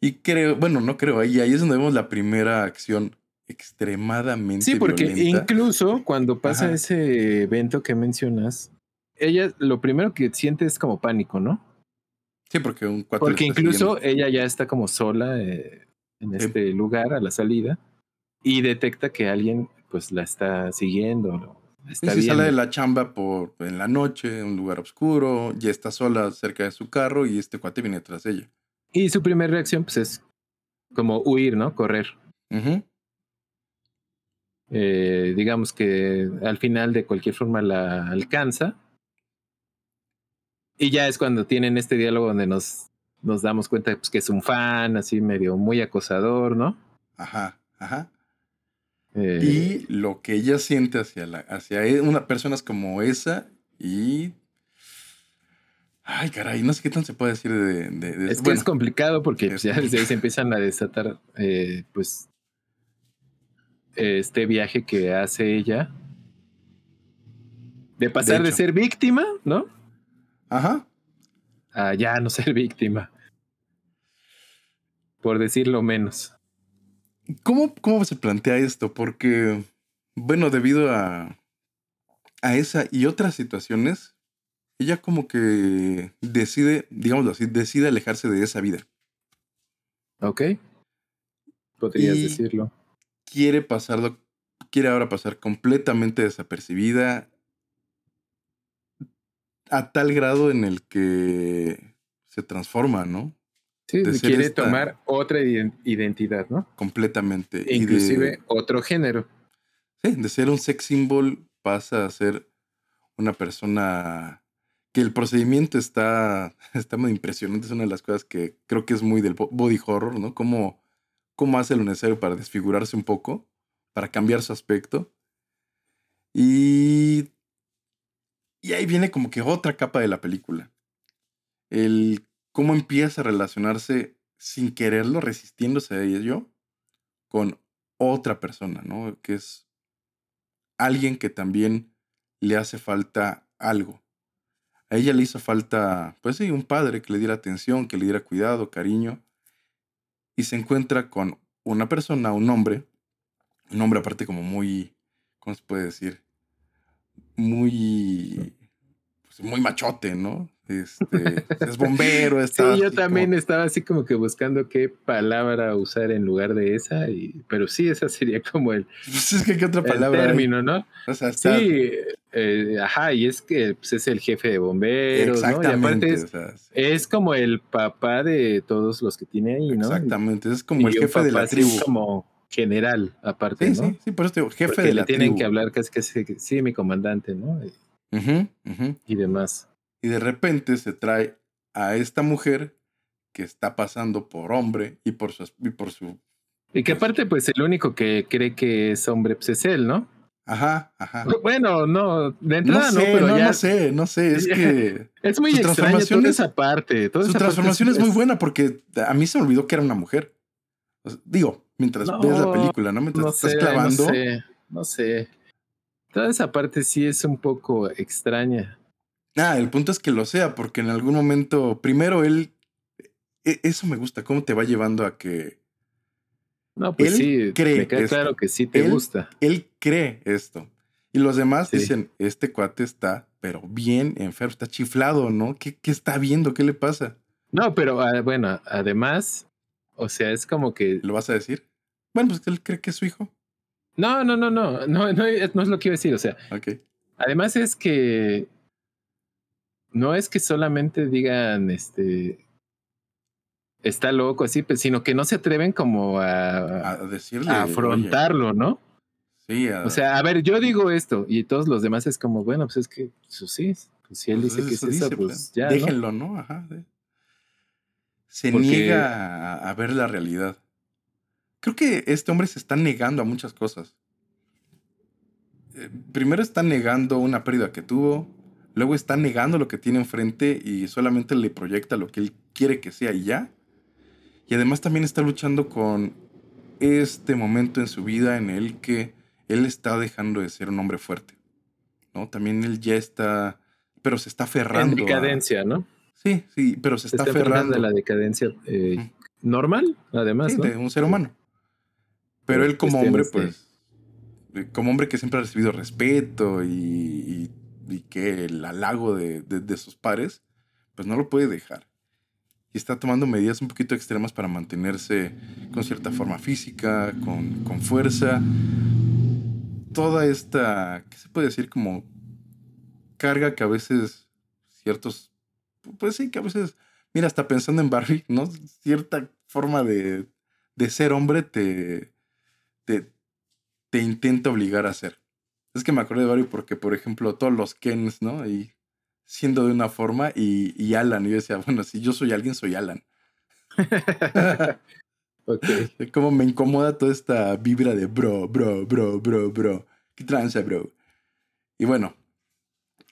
Y creo, bueno, no creo, ahí, ahí es donde vemos la primera acción extremadamente Sí, porque violenta. incluso cuando pasa Ajá. ese evento que mencionas, ella lo primero que siente es como pánico, ¿no? Sí, porque un Porque está incluso siguiendo. ella ya está como sola eh, en Sí. este lugar a la salida y detecta que alguien pues la está siguiendo, ¿no? La Sí, está sí, sale de la chamba por en la noche, en un lugar oscuro, ya está sola cerca de su carro y este cuate viene tras ella. Y su primera reacción pues es como huir, ¿no? Correr. Ujú. Eh, digamos que al final de cualquier forma la alcanza. Y ya es cuando tienen este diálogo donde nos, nos damos cuenta pues, que es un fan, así medio muy acosador, ¿no? Ajá, ajá. Eh, Y lo que ella siente hacia, la, hacia e- una persona es como esa y... Ay, caray, no sé qué tan se puede decir de... de- de- es que bueno, es complicado porque es pues, ya desde ahí se empiezan a desatar eh, pues este viaje que hace ella de pasar de, ser víctima, ¿no? Ajá. A ya no ser víctima. Por decirlo menos. ¿Cómo, ¿Cómo se plantea esto? Porque, bueno, debido a, a esa y otras situaciones, ella como que decide, digámoslo así, decide alejarse de esa vida. ¿Ok? Podrías Y- decirlo. Quiere pasarlo, quiere ahora pasar completamente desapercibida a tal grado en el que se transforma, ¿no? Sí, de quiere esta- tomar otra iden- identidad, ¿no? Completamente. E Y de- inclusive otro género. Sí, de ser un sex symbol pasa a ser una persona que el procedimiento está, está muy impresionante. Es una de las cosas que creo que es muy del bo- body horror, ¿no? Cómo, cómo hace lo necesario para desfigurarse un poco, para cambiar su aspecto. Y, y ahí viene como que otra capa de la película. El cómo empieza a relacionarse sin quererlo, resistiéndose a ello, con otra persona, ¿no? Que es alguien que también le hace falta algo. A ella le hizo falta, pues sí, un padre que le diera atención, que le diera cuidado, cariño. Y se encuentra con una persona, un hombre, un hombre aparte como muy, ¿cómo se puede decir? Muy, pues muy machote, ¿no? Este, es bombero, Sí, yo también estaba así como que buscando qué palabra usar en lugar de esa, y, pero sí, esa sería como el, Pues es que qué otra palabra. el hay? término, ¿no? O sea, está Sí, eh, ajá, y es que pues, es el jefe de bomberos, ¿no? Y exactamente. aparte es, o sea, sí, es como el papá de todos los que tiene ahí, ¿no? exactamente. Es como Y el jefe de la tribu. como general, aparte, Sí, ¿no? sí, sí, por eso te digo, jefe Porque de le la tienen tribu. que hablar casi que sí, sí, mi comandante, ¿no? Ujú. y demás. Y de repente se trae a esta mujer que está pasando por hombre y por su, y por su Y que Pues- aparte, pues el único que cree que es hombre, pues es él, ¿no? Ajá, ajá. Bueno, no, de No entrada no, sé, pero no, ya no sé, no sé, es que es muy Su extraña transformación toda es- esa parte. Toda su esa parte transformación es, muy es- buena porque a mí se me olvidó que era una mujer. O sea, digo, mientras No, ves la película, ¿no? Mientras No estás sé, clavando. no sé, no sé. Toda esa parte sí es un poco extraña. Ah, el punto es que lo sea, porque en algún momento, primero él, e- eso me gusta, cómo te va llevando a que No, pues Él sí, cree me queda claro que sí te Él- gusta. él cree esto. Y los demás Sí. dicen, este cuate está, pero bien enfermo, está chiflado, ¿no? ¿Qué, qué está viendo? ¿Qué le pasa? No, pero ah, bueno, además, o sea, es como que. ¿Lo vas a decir? Bueno, pues él cree que es su hijo. No, no, no, no, no, no, es- no es lo que iba a decir. O sea, Ok. además es que no es que solamente digan, este, está loco así, pues, sino que no se atreven como a, A decirle. a oye, afrontarlo, ¿no? sí, a- O sea, a ver, yo digo esto y todos los demás es como, bueno, pues es que, pues sí, pues si él pues dice que es eso eso, pues ya, ¿no? Déjenlo, ¿no? Ajá. sí. Se Porque- niega a, a ver la realidad. Creo que este hombre se está negando a muchas cosas. Eh, primero está negando una pérdida que tuvo, luego está negando lo que tiene enfrente y solamente le proyecta lo que él quiere que sea y ya. Y además también está luchando con este momento en su vida en el que él está dejando de ser un hombre fuerte. ¿no? También él ya está, pero se está En aferrando. a- decadencia, ¿no? Sí, sí, pero se Se está, está enfrentando aferrando. a la decadencia eh, normal, además, Sí, ¿no? de un ser humano. Pero él como hombre, cuestiones pues, eh, como hombre que siempre ha recibido respeto y, y- y que el halago de, de- de sus pares, pues no lo puede dejar. Y está tomando medidas un poquito extremas para mantenerse con cierta forma física, con, con fuerza. Toda esta, ¿qué se puede decir? Como carga que a veces ciertos, pues sí, que a veces, mira, hasta pensando en Barbie, ¿no? Cierta forma de, de ser hombre te, te intenta obligar a ser. Es que me acordé de Barbie porque, por ejemplo, todos los Kens, ¿no? Y siendo de una forma y, y Alan, y yo decía, bueno, si yo soy alguien, soy Alan. Ok. Como me incomoda toda esta vibra de bro, bro, bro, bro, bro. ¿Qué tranza, bro? Y bueno,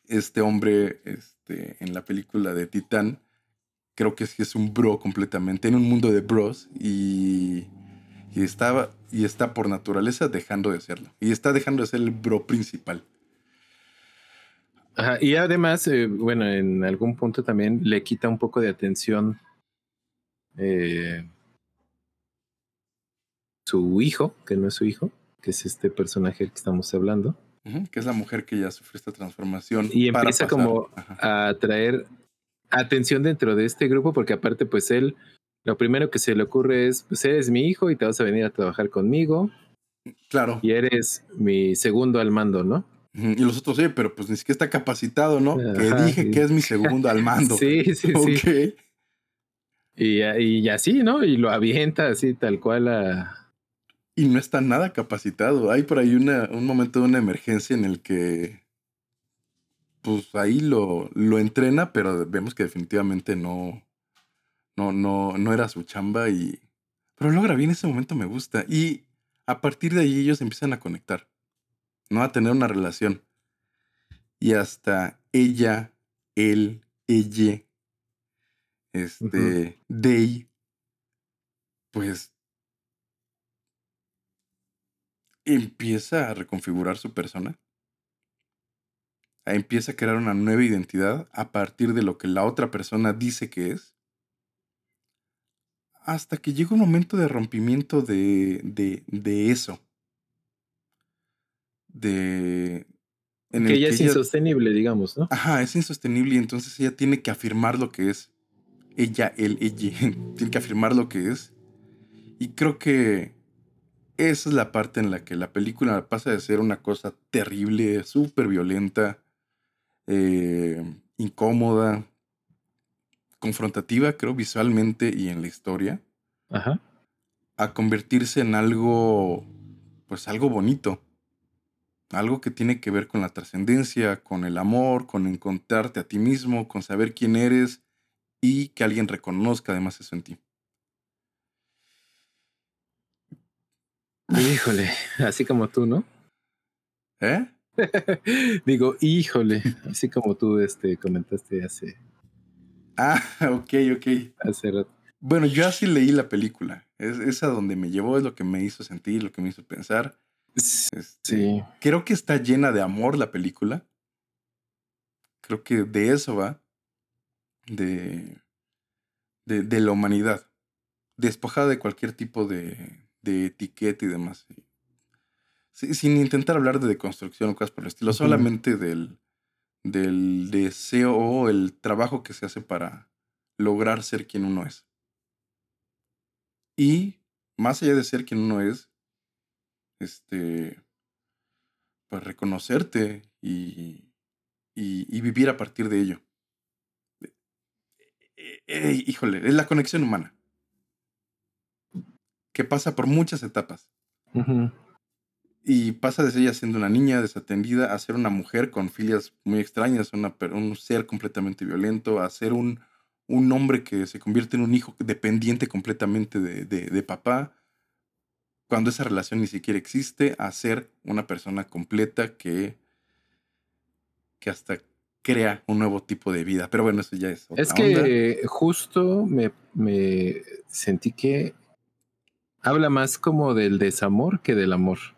este hombre este, en la película de Titán, creo que sí es un bro completamente, en un mundo de bros y, y, estaba, y está por naturaleza dejando de serlo. Y está dejando de ser el bro principal. Ajá, Y además, eh, bueno, en algún punto también le quita un poco de atención eh, su hijo, que no es su hijo, que es este personaje que estamos hablando, Que es la mujer que ya sufrió esta transformación. y empieza pasar- como Ajá. a atraer atención dentro de este grupo, porque aparte, pues él, lo primero que se le ocurre es, pues eres mi hijo y te vas a venir a trabajar conmigo Claro. y eres mi segundo al mando, ¿no? Y los otros, sí, pero pues ni siquiera está capacitado, ¿no? que dije sí. que es mi segundo al mando. Sí, sí, sí. Ok. Y, y así, ¿no? Y lo avienta así, tal cual a... Y no está nada capacitado. Hay por ahí una, un momento de una emergencia en el que, pues ahí lo, lo entrena, pero vemos que definitivamente no, no, no, no era su chamba y... Pero logra bien ese momento, me gusta. Y a partir de ahí ellos empiezan a conectar, ¿no? A tener una relación. Y hasta ella, él, ella, este, they, pues empieza a reconfigurar su persona. Empieza a crear una nueva identidad a partir de lo que la otra persona dice que es. Hasta que llega un momento de rompimiento de, de, de eso. De, en que el ya que es ella- insostenible, digamos, ¿no? Ajá, es insostenible y entonces ella tiene que afirmar lo que es. Ella, él, ella, tiene que afirmar lo que es. Y creo que esa es la parte en la que la película pasa de ser una cosa terrible, súper violenta, eh, incómoda, confrontativa, creo, visualmente y en la historia, Ajá. a convertirse en algo, pues algo bonito. Algo que tiene que ver con la trascendencia, con el amor, con encontrarte a ti mismo, con saber quién eres y que alguien reconozca además eso en ti. Híjole, así como tú, ¿no? ¿Eh? Digo, híjole, así como tú este, comentaste hace, Ah, ok, ok. hace rato. Bueno, yo así leí la película. Es, es a donde me llevó, es lo que me hizo sentir, lo que me hizo pensar. Este, Sí, Creo que está llena de amor la película. Creo que de eso va. De, de, de la humanidad. Despojada de cualquier tipo de, de etiqueta y demás. Sí, sin intentar hablar de deconstrucción o cosas por el estilo. Solamente del, del deseo o el trabajo que se hace para lograr ser quien uno es. Y más allá de ser quien uno es, este, pues reconocerte y, y, vivir a partir de ello. Eh, eh, híjole, es la conexión humana. Que pasa por muchas etapas. Y pasa de ella siendo una niña desatendida a ser una mujer con filias muy extrañas, una un ser completamente violento, a ser un, un hombre que se convierte en un hijo dependiente completamente de, de- de papá, cuando esa relación ni siquiera existe, a ser una persona completa que, que hasta crea un nuevo tipo de vida. Pero bueno, eso ya es otra Es onda. que justo me, me sentí que habla más como del desamor que del amor.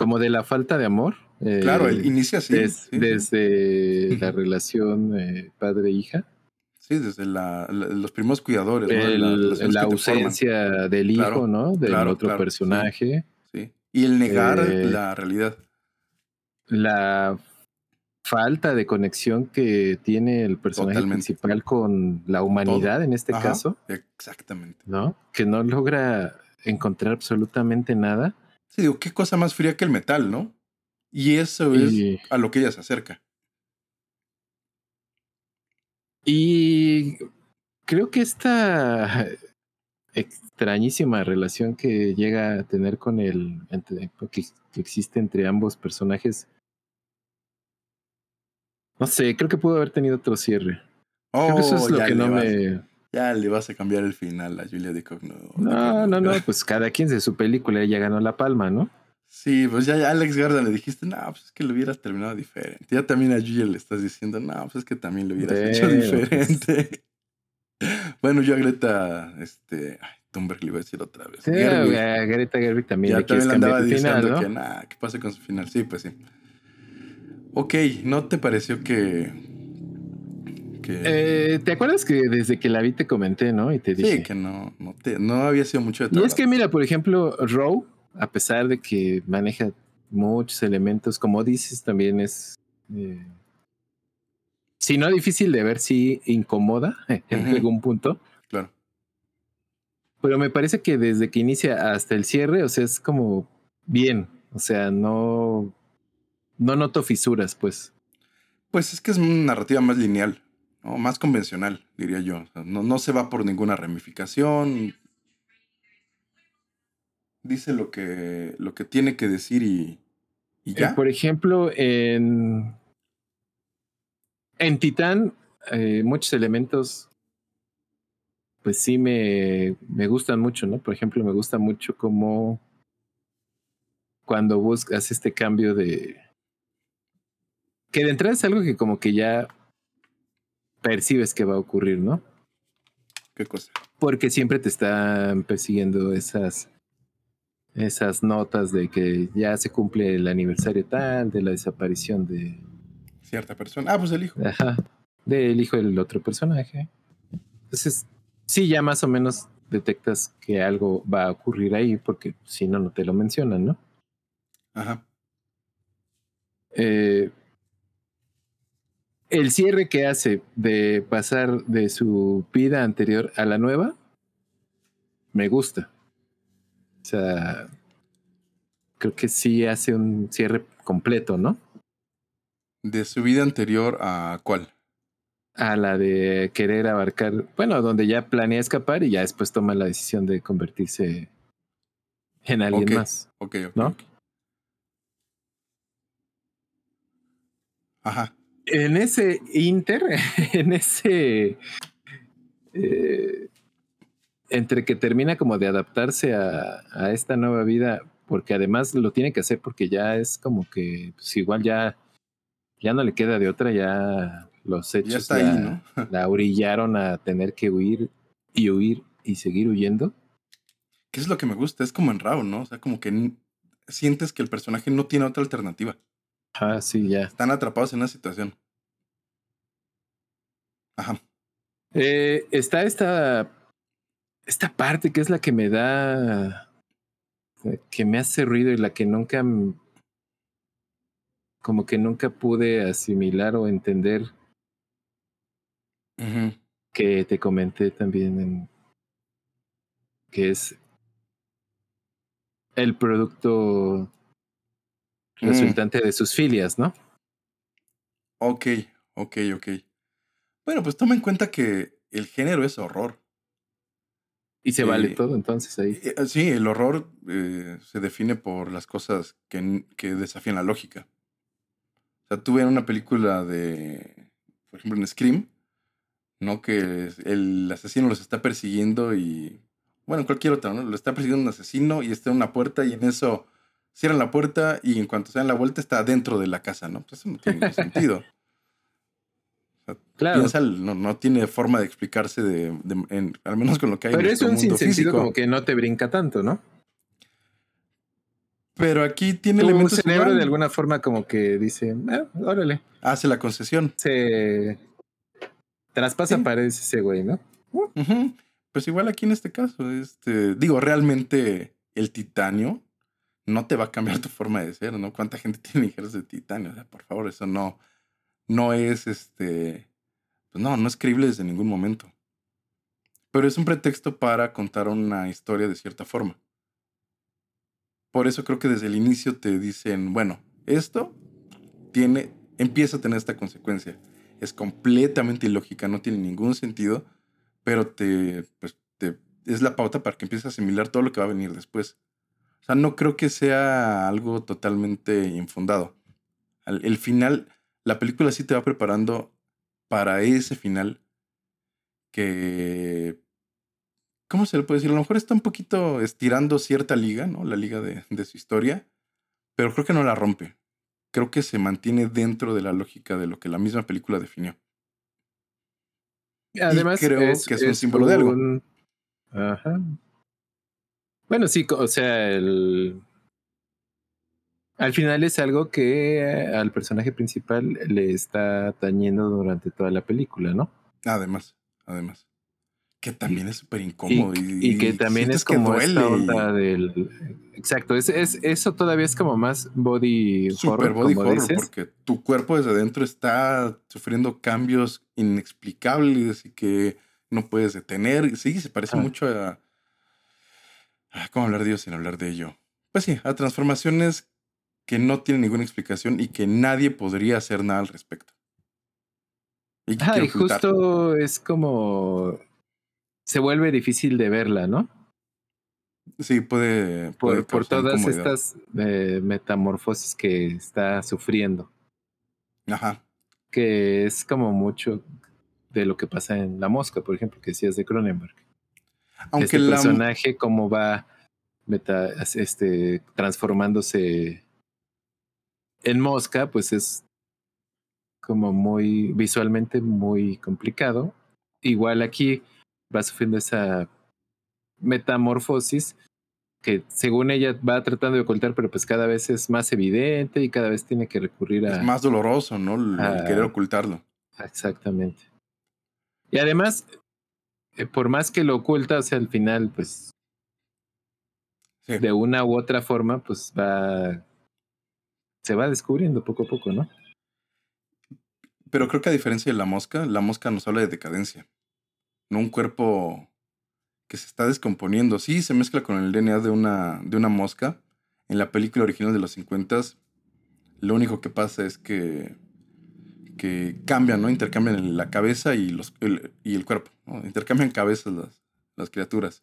Como de la falta de amor. eh, Claro, él inicia así. des- sí, desde la relación eh, padre-hija. Sí, desde la- la- los primeros cuidadores. La- ausencia del hijo, Claro, ¿no? Del claro, otro claro, personaje. Sí. Y el negar Eh, la realidad. La falta de conexión que tiene el personaje Totalmente. principal con la humanidad en este Ajá, caso, Exactamente. ¿no? Que no logra encontrar absolutamente nada. Sí, digo, qué cosa más fría que el metal, ¿no? Y eso es Y, a lo que ella se acerca. y creo que esta extrañísima relación que llega a tener con el entre- que, que existe entre ambos personajes, no sé, creo que pudo haber tenido otro cierre. Creo que eso es Oh, lo ya que no vas- me... Ya le vas a cambiar el final a Julia de Cogno. No, no, no, pues cada quien de su película ella ganó la palma, ¿no? Sí, pues ya a Alex Garda le dijiste, no, pues es que lo hubieras terminado diferente. Ya también a Julia le estás diciendo, no, pues es que también lo hubieras hecho Bueno, diferente. bueno, yo a Greta, este, ay, Thunberg le iba a decir otra vez. Sí, Gerwig, a Greta Gerwig también ya le también le andaba final, diciendo ¿no? que, nada, ¿qué pasa con su final? Sí, pues sí. Ok, ¿no te pareció que... que Eh, ¿Te acuerdas que desde que la vi te comenté, no? Y te dije. sí, que no, no, te, no había sido mucho de Y es que mira, por ejemplo, Row, a pesar de que maneja muchos elementos, como dices, también es. eh, si no difícil de ver, sí incomoda en algún punto. Claro. Pero me parece que desde que inicia hasta el cierre, o sea, es como bien. O sea, no. No noto fisuras, pues. Pues es que es una narrativa más lineal, ¿no? más convencional, diría yo. O no, no se va por ninguna ramificación. Dice lo que, lo que tiene que decir y, y Eh, ya. por ejemplo, en, en Titán, eh, muchos elementos, pues sí me, me gustan mucho, ¿no? Por ejemplo, me gusta mucho como cuando buscas este cambio de... Que de entrada es algo que como que ya percibes que va a ocurrir, ¿no? ¿Qué cosa? Porque siempre te están persiguiendo esas, esas notas de que ya se cumple el aniversario tal, de la desaparición de, Cierta persona. Ah, pues el hijo. ajá, del hijo del otro personaje. Entonces, sí, ya más o menos detectas que algo va a ocurrir ahí, porque si no, no te lo mencionan, ¿no? Ajá. eh, el cierre que hace de pasar de su vida anterior a la nueva, me gusta. O sea, creo que sí hace un cierre completo, ¿no? ¿De su vida anterior a cuál? A la de querer abarcar, bueno, donde ya planea escapar y ya después toma la decisión de convertirse en alguien más. Ok, ok. ¿No? ok. Ajá. En ese inter, en ese... eh, entre que termina como de adaptarse a, a esta nueva vida, porque además lo tiene que hacer porque ya es como que, pues igual ya, ya no le queda de otra, ya los hechos Ya está la, ahí, ¿no? la orillaron a tener que huir y huir y seguir huyendo. ¿Qué es lo que me gusta? Es como en Rao, ¿no? O sea, como que sientes que el personaje no tiene otra alternativa. Ah, sí, ya. Están atrapados en una situación. Ajá. Eh, está esta, esta parte que es la que me da, que me hace ruido y la que nunca, como que nunca pude asimilar o entender que te comenté también en, que es el producto Mm. resultante de sus filias, ¿no? Ok, ok, ok. Bueno, pues toma en cuenta que el género es horror. Y se vale Eh, todo entonces ahí. Eh, Sí, el horror eh, se define por las cosas que, desafían la lógica. O sea, tú ves una película de, por ejemplo, en Scream, ¿no? Que el asesino los está persiguiendo y, bueno, cualquier otra, ¿no? Lo está persiguiendo un asesino y está en una puerta y en eso cierran la puerta y en cuanto se dan la vuelta está dentro de la casa, ¿no? Pues eso no tiene ningún sentido. Claro. piensa, no, no tiene forma de explicarse de, de- en- al menos con lo que hay Pero en es nuestro un mundo sinsentido físico. como que no te brinca tanto, ¿no? Pero aquí tiene Tu elementos cerebro igual. de alguna forma como que dice, "Ah, órale, Hace la concesión. se traspasa Sí. paredes ese güey, ¿no? Pues igual aquí en este caso, este, digo, realmente el titanio no te va a cambiar tu forma de ser, ¿no? ¿Cuánta gente tiene ligeros de titanio? O sea, por favor, eso no, no es este, pues no, no es creíble desde ningún momento. Pero es un pretexto para contar una historia de cierta forma. Por eso creo que desde el inicio te dicen, bueno, esto tiene, empieza a tener esta consecuencia. Es completamente ilógica, no tiene ningún sentido, pero te, pues, te, es la pauta para que empieces a asimilar todo lo que va a venir después. O sea, no creo que sea algo totalmente infundado. Al- el final, la película sí te va preparando para ese final que, ¿cómo se le puede decir? A lo mejor está un poquito estirando cierta liga, ¿no? La liga de, de su historia, pero creo que no la rompe. Creo que se mantiene dentro de la lógica de lo que la misma película definió. Además, creo que es un símbolo de algo. Ajá. Bueno, sí, o sea, el... al final es algo que eh, al personaje principal le está tañendo durante toda la película, ¿no? Además, además. Que también es súper incómodo. Y, y que también es como que esta duele y- onda del... Exacto, es, es, eso todavía es como más body Super horror, body como horror, dices. porque tu cuerpo desde adentro está sufriendo cambios inexplicables y que no puedes detener. Sí, se parece Ah. mucho a. a ¿Cómo hablar de ellos sin hablar de ello? Pues sí, a transformaciones que no tienen ninguna explicación y que nadie podría hacer nada al respecto. Y justo es como... Se vuelve difícil de verla, ¿no? Sí, puede. Por, puede por causar todas estas eh, metamorfosis que está sufriendo. Ajá. Que es como mucho de lo que pasa en La Mosca, por ejemplo, que decías de Cronenberg. Aunque este la. personaje cómo va meta, este, transformándose en mosca, pues es como muy visualmente muy complicado. Igual aquí va sufriendo esa metamorfosis que según ella va tratando de ocultar, pero pues cada vez es más evidente y cada vez tiene que recurrir a... Es más doloroso, ¿no? El, Ah. querer ocultarlo. Exactamente. Y además, eh, por más que lo oculta, o sea, al final, pues Sí. de una u otra forma, pues va se va descubriendo poco a poco, ¿no? Pero creo que a diferencia de la mosca, la mosca nos habla de decadencia. No un cuerpo que se está descomponiendo. Sí, se mezcla con el DNA de una, de una mosca. En la película original de los 50 lo único que pasa es que, que cambian, ¿no? Intercambian la cabeza y, los, el, y el cuerpo. Intercambian cabezas las, las criaturas.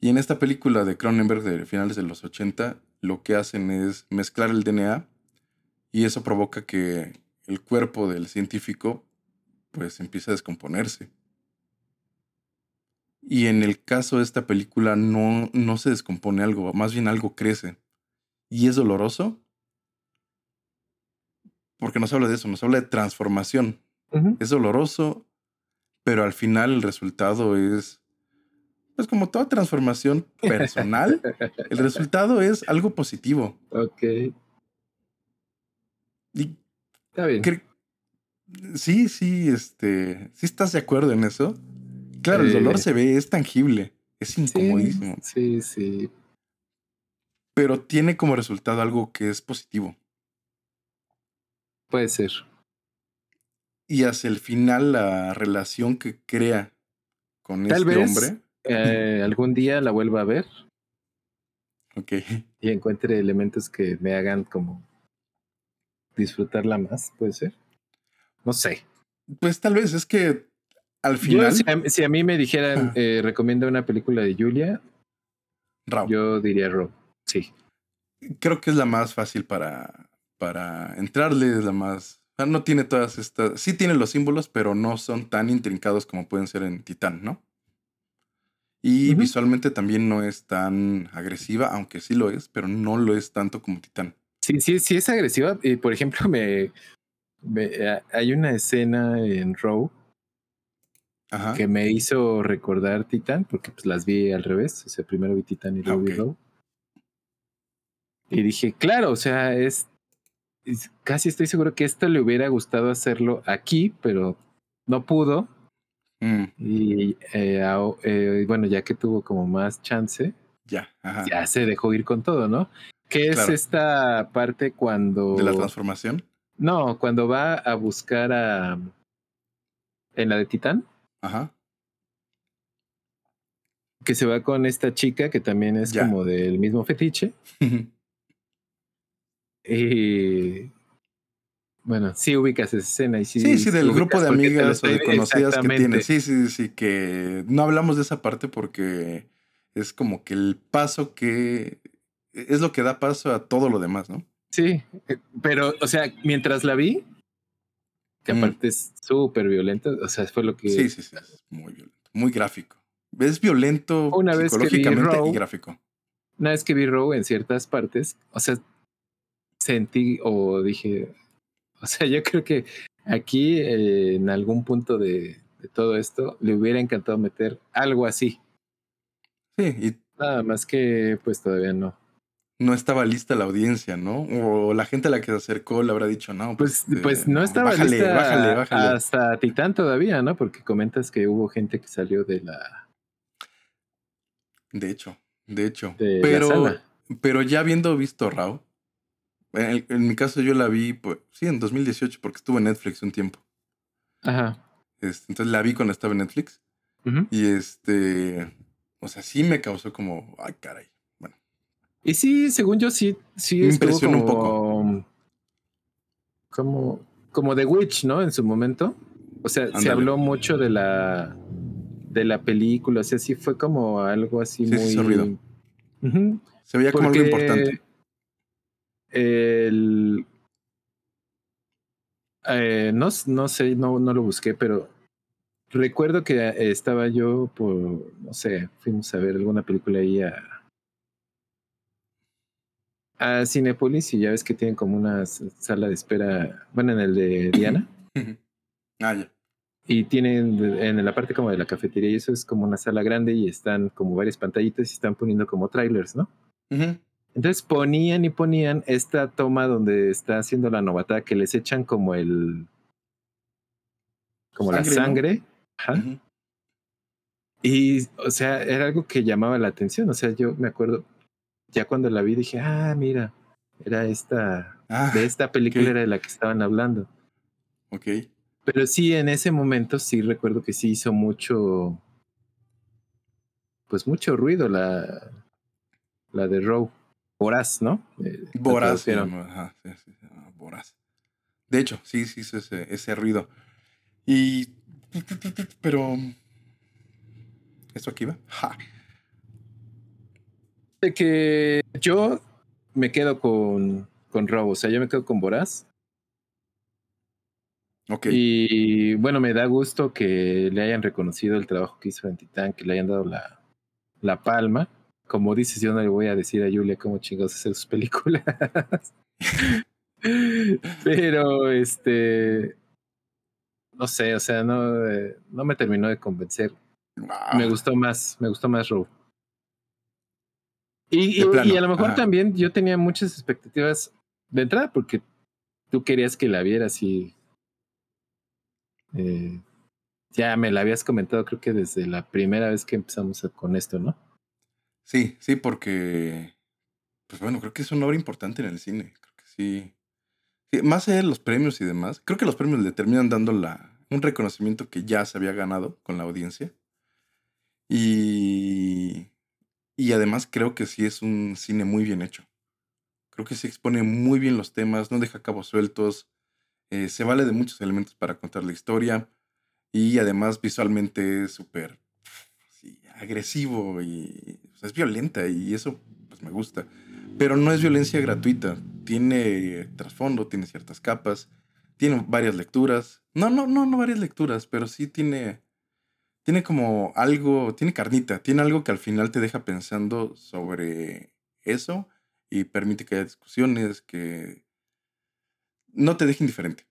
Y en esta película de Cronenberg de finales de los 80, lo que hacen es mezclar el DNA y eso provoca que el cuerpo del científico pues empieza a descomponerse. Y en el caso de esta película no, no se descompone algo, más bien algo crece. Y es doloroso porque nos habla de eso, nos habla de transformación. Es doloroso, pero al final el resultado es, pues como toda transformación personal, el resultado es algo positivo. Ok. Y Está bien. Sí, sí, este, sí estás de acuerdo en eso. Claro, el dolor se ve, es tangible, es incomodísimo. Sí, sí, Pero tiene como resultado algo que es positivo. Puede ser. Y hacia el final la relación que crea con Tal este vez, hombre. Eh, algún día la vuelva a ver Ok. y encuentre elementos que me hagan como disfrutarla más, puede ser. No sé. Pues tal vez es que al Yo, final. si, a, si a mí me dijeran, Ah. eh, recomienda una película de Julia, yo diría Rob. Sí. Creo que es la más fácil para, para entrarle, es la más. No tiene todas estas. Sí tiene los símbolos, pero no son tan intrincados como pueden ser en Titán, ¿no? Y visualmente también no es tan agresiva, aunque sí lo es, pero no lo es tanto como Titán. Sí, sí, sí es agresiva. Y por ejemplo, me, me- a- hay una escena en Row Ajá. que me hizo recordar Titán, porque pues las vi al revés. O sea, primero vi Titán y luego vi Ok. Row. Y dije, claro, o sea, es, es- casi estoy seguro que esto le hubiera gustado hacerlo aquí, pero no pudo. Mm, Y eh, eh, bueno, ya que tuvo como más chance, ya, ajá. ya se dejó ir con todo, ¿no? Que es esta parte cuando... De la transformación. No, cuando va a buscar a... En la de Titán, Ajá. que se va con esta chica que también es Ya. como del mismo fetiche. Y... Bueno, sí ubicas esa escena y sí... Sí, sí, del grupo de amigas o de conocidas que tiene. Sí, sí, sí, que no hablamos de esa parte porque es como que el paso que es lo que da paso a todo lo demás, ¿no? Sí, eh, pero, o sea, mientras la vi, que Mm. aparte es súper violenta, o sea, fue lo que... Sí, sí, sí, es muy violento, muy gráfico. Es violento Una vez que vi psicológicamente y gráfico. Una vez que vi Row en ciertas partes, o sea, sentí o dije, o sea, yo creo que aquí eh, en algún punto de, de todo esto le hubiera encantado meter algo así. Sí, y Nada más que pues todavía no. no estaba lista la audiencia, ¿no? O la gente a la que se acercó le habrá dicho, no, Pues, pues, pues este, no estaba bájale, lista bájale, bájale. hasta Titán todavía, ¿no? Porque comentas que hubo gente que salió de la, De hecho, de hecho. de pero, pero ya habiendo visto Raw, en, el- en mi caso yo la vi, pues, sí, en 2018, porque estuvo en Netflix un tiempo. Ajá. Este, entonces la vi cuando estaba en Netflix. Y este, o sea, sí me causó como, ay, caray. Bueno, Y sí, según yo, sí, sí Me impresionó un como, Como, como The Witch, ¿no? En su momento. O sea, se habló mucho de la de la película. O sea, sí fue como algo así Sí, muy. se se veía como algo importante. El, eh, no, no sé, no, no lo busqué, pero recuerdo que estaba yo por, no sé, fuimos a ver alguna película ahí a, a Cinepolis y ya ves que tienen como una sala de espera, bueno, en el de Diana, ah, ya. y tienen en la parte como de la cafetería y eso es como una sala grande y están como varias pantallitas y están poniendo como trailers, ¿no? Entonces ponían y ponían esta toma donde está haciendo la novatada que les echan como el. como Sangre, la ¿no? sangre. Y, o sea, era algo que llamaba la atención. O sea, yo me acuerdo, ya cuando la vi dije, ah, mira, era esta. Ah, de esta película era de la que estaban hablando. Ok. Pero sí, en ese momento sí recuerdo que sí hizo mucho. Pues mucho ruido la. La de Row. Voraz, ¿no? Eh, Voraz. Ajá, sí, sí, Voraz. De hecho, sí, sí hizo ese, ese ruido. Y. Pero. ¿Esto aquí va? Ja. De que yo me quedo con, con Robo, o sea, yo me quedo con Boraz. Ok. Y bueno, me da gusto que le hayan reconocido el trabajo que hizo en Titán, que le hayan dado la, la palma. Como dices, yo no le voy a decir a Julia cómo chingados hacer sus películas. Pero este. No sé, o sea, no, eh, no me terminó de convencer. Me gustó más, me gustó más Row. Y, y, a lo mejor también yo tenía muchas expectativas de entrada porque tú querías que la vieras y eh, ya me la habías comentado creo que desde la primera vez que empezamos con esto, ¿no? Sí, sí, porque pues bueno, creo que es una obra importante en el cine. Creo que sí. sí más allá de los premios y demás, creo que los premios le terminan dando la, un reconocimiento que ya se había ganado con la audiencia. Y, y además creo que sí es un cine muy bien hecho. Creo que se expone muy bien los temas, no deja cabos sueltos, eh, se vale de muchos elementos para contar la historia y además visualmente es súper agresivo y es violenta y eso pues me gusta. Pero no es violencia gratuita, tiene trasfondo, tiene ciertas capas, tiene varias lecturas. No, no, no, no varias lecturas, pero sí tiene tiene como algo, tiene carnita, tiene algo que al final te deja pensando sobre eso y permite que haya discusiones, que no te deje indiferente.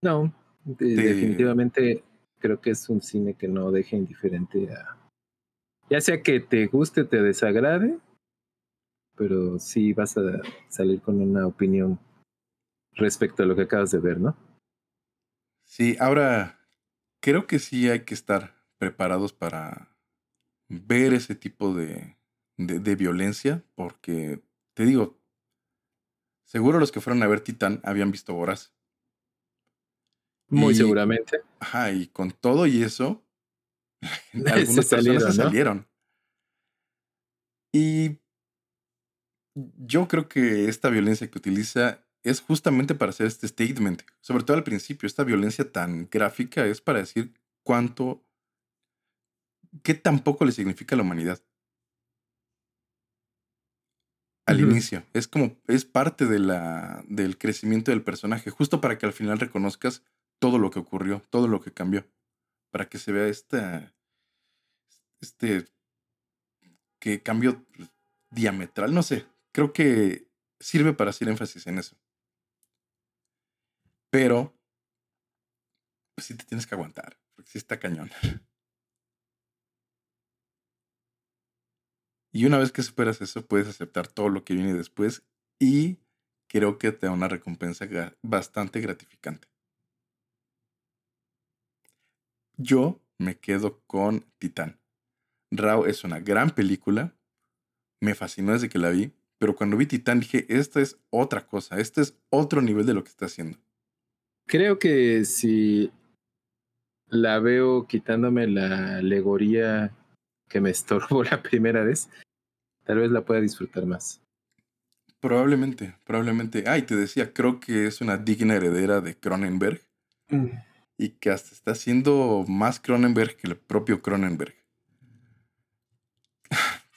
No, definitivamente creo que es un cine que no deja indiferente a... Ya sea que te guste, te desagrade, pero sí vas a salir con una opinión respecto a lo que acabas de ver, ¿no? Sí, ahora creo que sí hay que estar preparados para ver ese tipo de, de, violencia, porque te digo, seguro los que fueron a ver Titán habían visto horas. Muy seguramente. Ajá, y con todo y eso, algunas salieron, se salieron. Y yo creo que esta violencia que utiliza es justamente para hacer este statement. Sobre todo al principio, esta violencia tan gráfica es para decir cuánto ¿qué tampoco le significa a la humanidad? Al inicio. Es como, es parte de la, del crecimiento del personaje, justo para que al final reconozcas todo lo que ocurrió, todo lo que cambió. Para que se vea esta, este, que cambio diametral, no sé. Creo que sirve para hacer énfasis en eso. Pero, pues sí te tienes que aguantar, porque sí está cañón. Y una vez que superas eso, puedes aceptar todo lo que viene después y creo que te da una recompensa bastante gratificante. Yo me quedo con Titán. Rao es una gran película. Me fascinó desde que la vi. Pero cuando vi Titán dije, esta es otra cosa. Este es otro nivel de lo que está haciendo. Creo que si la veo quitándome la alegoría que me estorbó la primera vez, tal vez la pueda disfrutar más. Probablemente, probablemente. Ay, te decía, creo que es una digna heredera de Cronenberg. Mm. Y que hasta está siendo más Cronenberg que el propio Cronenberg.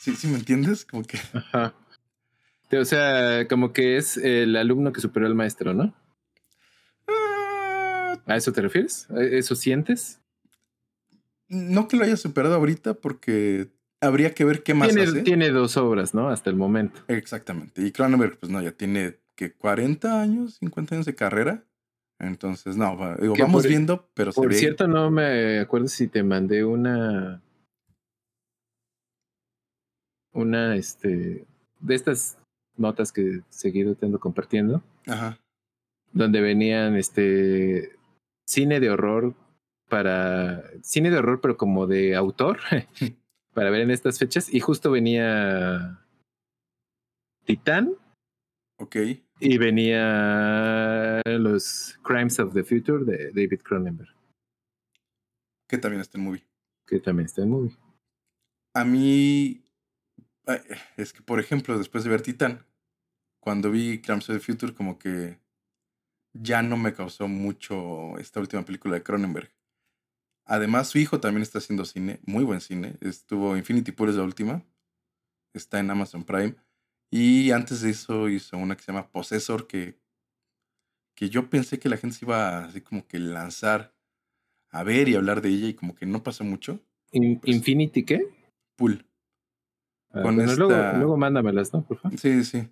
¿Sí, ¿Sí me entiendes? Como que. Ajá. O sea, como que es el alumno que superó al maestro, ¿no? Ah. ¿A eso te refieres? ¿Eso sientes? No que lo haya superado ahorita, porque habría que ver qué más tiene, hace. Tiene dos obras, ¿no? Hasta el momento. Exactamente. Y Cronenberg, pues no, ya tiene que 40 años, 50 años de carrera. Entonces, no, vamos viendo, pero Por cierto, no me acuerdo si te mandé una. Una, este. De estas notas que seguido te ando compartiendo. Ajá. Donde venían, este. Cine de horror para. Cine de horror, pero como de autor. para ver en estas fechas y justo venía Titán. Ok. Y venía los Crimes of the Future de David Cronenberg. Que también está en movie. Que también está en movie. A mí. Es que, por ejemplo, después de ver Titán, cuando vi Crimes of the Future, como que ya no me causó mucho esta última película de Cronenberg. Además, su hijo también está haciendo cine, muy buen cine. Estuvo Infinity Pool es la última. Está en Amazon Prime. Y antes de eso hizo una que se llama Possessor, que, que yo pensé que la gente se iba así como que lanzar a ver y hablar de ella y como que no pasó mucho. Pues ¿Infinity qué? Pool. Ah, luego, luego mándamelas, ¿no? Por favor. Sí, sí.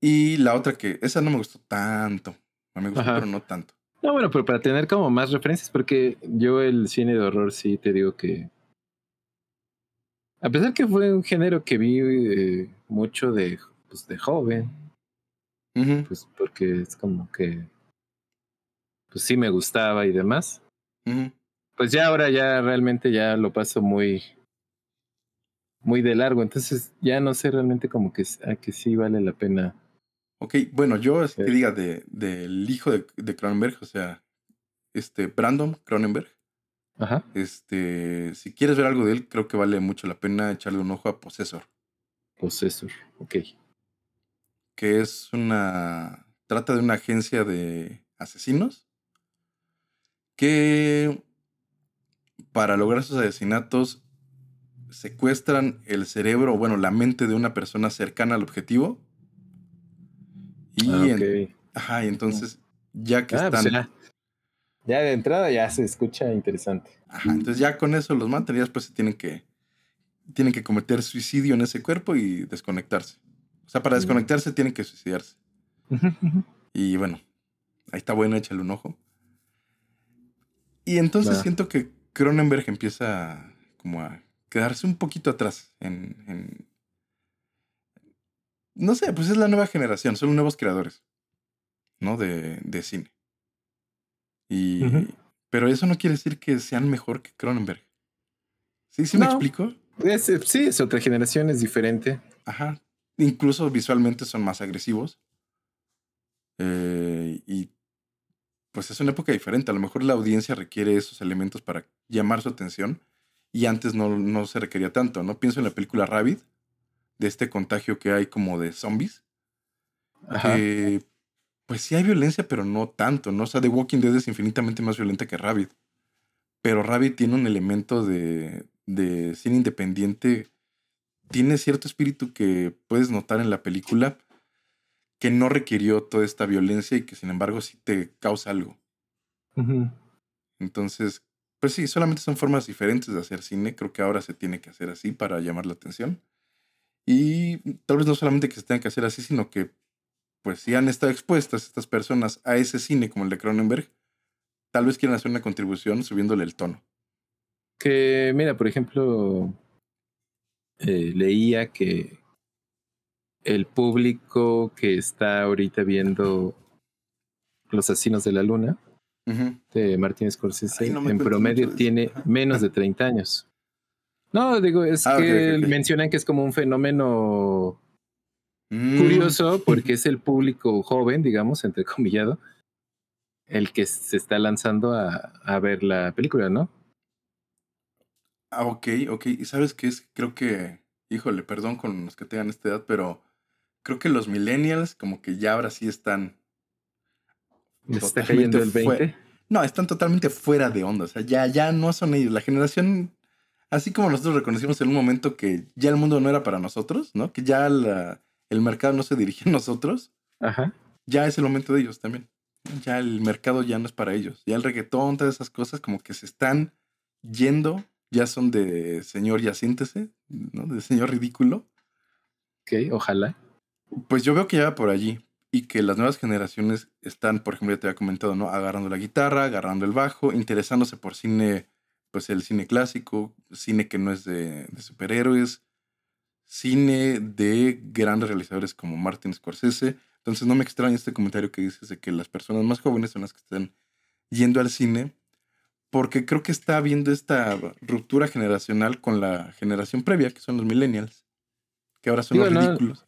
Y la otra que, esa no me gustó tanto. Me gustó, pero no tanto. No, bueno, pero para tener como más referencias, porque yo el cine de horror sí te digo que. A pesar que fue un género que vi eh, mucho de, pues, de joven, pues porque es como que. Pues sí me gustaba y demás. Pues ya ahora ya realmente ya lo paso muy. Muy de largo, entonces ya no sé realmente como que, a que sí vale la pena Ok, bueno, yo te diga del de, hijo de, de, Cronenberg, o sea, este Brandon Cronenberg. Ajá. Este, si quieres ver algo de él, creo que vale mucho la pena echarle un ojo a Possessor. Possessor, ok. Que es una. Trata de una agencia de asesinos que para lograr sus asesinatos secuestran el cerebro, o bueno, la mente de una persona cercana al objetivo y ah, ajá, y entonces, ya que ah, pues están. ya, de entrada ya se escucha interesante. Ajá, entonces ya con eso los matan y después se tienen que. Tienen que cometer suicidio en ese cuerpo y desconectarse. O sea, para desconectarse tienen que suicidarse. y bueno, ahí está bueno, échale un ojo. Y entonces siento que Cronenberg empieza como a quedarse un poquito atrás en, no sé, pues es la nueva generación, son nuevos creadores, ¿no? De, de cine. Y, Pero eso no quiere decir que sean mejor que Cronenberg. ¿Sí, sí me explico? sí, es otra generación, es diferente. Ajá. Incluso visualmente son más agresivos. Eh, y pues es una época diferente. A lo mejor la audiencia requiere esos elementos para llamar su atención. Y antes no, no se requería tanto, ¿no? Pienso en la película Rabbit de este contagio que hay como de zombies. pues sí hay violencia, pero no tanto, ¿no? O sea, The Walking Dead es infinitamente más violenta que Rabbit. Pero Rabbit tiene un elemento de, de cine independiente. Tiene cierto espíritu que puedes notar en la película que no requirió toda esta violencia y que sin embargo sí te causa algo. Entonces, pues sí, solamente son formas diferentes de hacer cine. Creo que ahora se tiene que hacer así para llamar la atención. Y tal vez no solamente que se tenga que hacer así, sino que, pues, si han estado expuestas estas personas a ese cine como el de Cronenberg, tal vez quieran hacer una contribución subiéndole el tono. Que, mira, por ejemplo, eh, leía que el público que está ahorita viendo Los Asesinos de la Luna de Martin Scorsese en promedio tiene menos de 30 años. No, digo, es ah, que mencionan que es como un fenómeno mm. curioso porque es el público joven, digamos, entre comillado, el que se está lanzando a, a ver la película, ¿no? Ah, ok, ok. ¿Y sabes qué es? Creo que, híjole, perdón con los que tengan esta edad, pero creo que los millennials como que ya ahora sí están... ¿Está cayendo el 20? No, están totalmente fuera de onda. O sea, ya, ya no son ellos. La generación Así como nosotros reconocimos en un momento que ya el mundo no era para nosotros, ¿no? Que ya el mercado no se dirige a nosotros. Ajá. Ya es el momento de ellos también. Ya el mercado ya no es para ellos. Ya el reggaetón, todas esas cosas como que se están yendo, ya son de señor ya siéntese, ¿no? De señor ridículo. Ok, ojalá. Pues yo veo que ya va por allí y que las nuevas generaciones están, por ejemplo, ya te había comentado, ¿no? Agarrando la guitarra, agarrando el bajo, interesándose por cine pues el cine clásico, cine que no es de, superhéroes, cine de grandes realizadores como Martin Scorsese. Entonces no me extraña este comentario que dices de que las personas más jóvenes son las que están yendo al cine, porque creo que está habiendo esta ruptura generacional con la generación previa, que son los millennials, que ahora son los ridículos.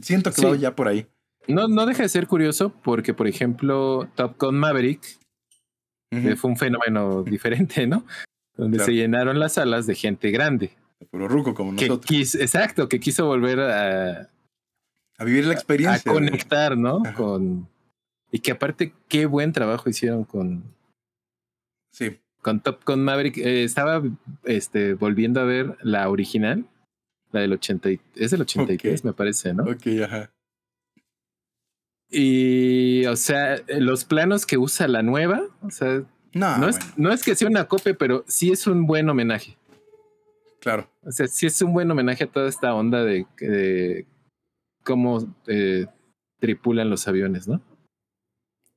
Siento que va ya por ahí. No, no deja de ser curioso porque, por ejemplo, Top Gun Maverick fue un fenómeno diferente, ¿no? Donde se llenaron las salas de gente grande. Puro ruco como nosotros. exacto, que quiso volver a... A vivir la experiencia. A conectar, ¿no? Con... Y que aparte, qué buen trabajo hicieron con... Sí. Con Top Gun Maverick. Eh, estaba este, volviendo a ver la original, la del 80... Es del 83, me parece, ¿no? Ok, ajá. Y, o sea, los planos que usa la nueva, o sea, no, es, no es que sea una copia, pero sí es un buen homenaje. Claro. O sea, sí es un buen homenaje a toda esta onda de, cómo eh, tripulan los aviones, ¿no?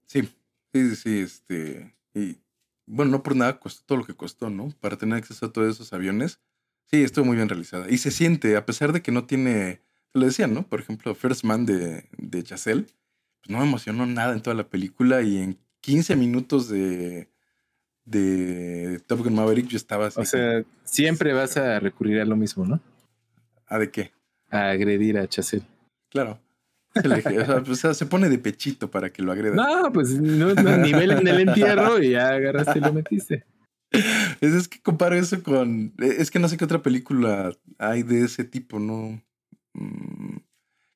Sí, sí, sí, este. Y bueno, no por nada costó todo lo que costó, ¿no? Para tener acceso a todos esos aviones. Sí, estuvo muy bien realizada. Y se siente, a pesar de que no tiene. Lo decían, ¿no? Por ejemplo, First Man de, de Chazelle pues, no me emocionó nada en toda la película y en 15 minutos de, de Top Gun Maverick yo estaba así. O sea, siempre vas a recurrir a lo mismo, ¿no? ¿A de qué? A agredir a Chazelle. Claro. o, sea, se pone de pechito para que lo agreda. No, pues no, no nivel en el entierro y ya agarraste y lo metiste. Es, es, que comparo eso con. Es que no sé qué otra película hay de ese tipo, ¿no?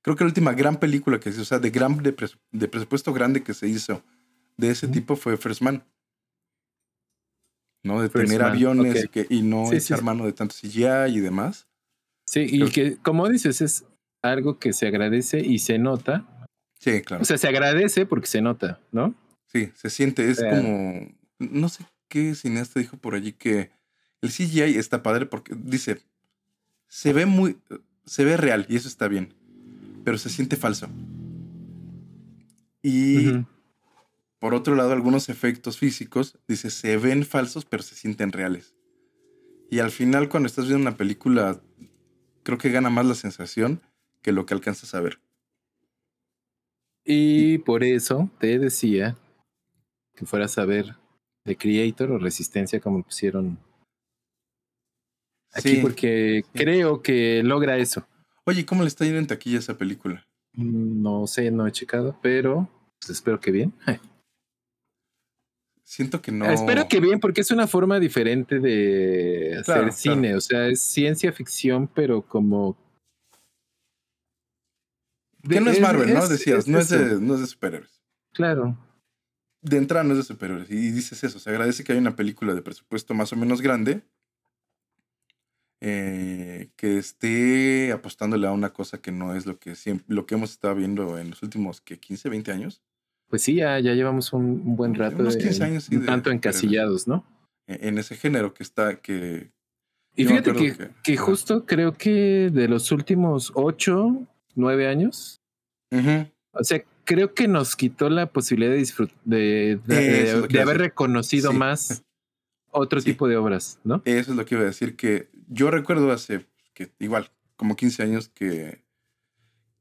Creo que la última gran película que se hizo, o sea, de, gran, de, presupuesto grande que se hizo de ese tipo fue First Man. ¿No? De tener aviones y no echar mano de tanto CGI y demás. Sí, y que, como dices, es algo que se agradece y se nota. Sí, claro. O sea, se agradece porque se nota, ¿no? Sí, se siente, es como. No sé qué cineasta dijo por allí que el CGI está padre porque dice. Se ve muy. Se ve real y eso está bien pero se siente falso. Y por otro lado, algunos efectos físicos, dice, se ven falsos, pero se sienten reales. Y al final, cuando estás viendo una película, creo que gana más la sensación que lo que alcanzas a ver. Y por eso te decía que fueras a ver The Creator o Resistencia, como pusieron aquí, porque creo que logra eso. Oye, ¿cómo le está yendo en taquilla esa película? Mm, no sé, no he checado, pero pues, espero que bien. Siento que no. Espero que bien, porque es una forma diferente de hacer cine. O sea, es ciencia ficción, pero como. que no es Marvel, ¿no? Decías, no, es de, no es de superhéroes. Claro. De entrada no es de superhéroes. Y dices eso. Se agradece que hay una película de presupuesto más o menos grande eh, que esté apostándole a una cosa que no es lo que siempre, lo que hemos estado viendo en los últimos que 15, 20 años. Pues sí, ya, ya llevamos un, buen rato. Unos 15 años, sí, tanto encasillados, ¿no? E, en ese género que está, que... Y fíjate que, que, justo creo que de los últimos 8, 9 años, o sea, creo que nos quitó la posibilidad de, de, de, haber reconocido más otro tipo de obras, ¿no? Eso es lo que iba a decir, que yo recuerdo hace, que igual, como 15 años que,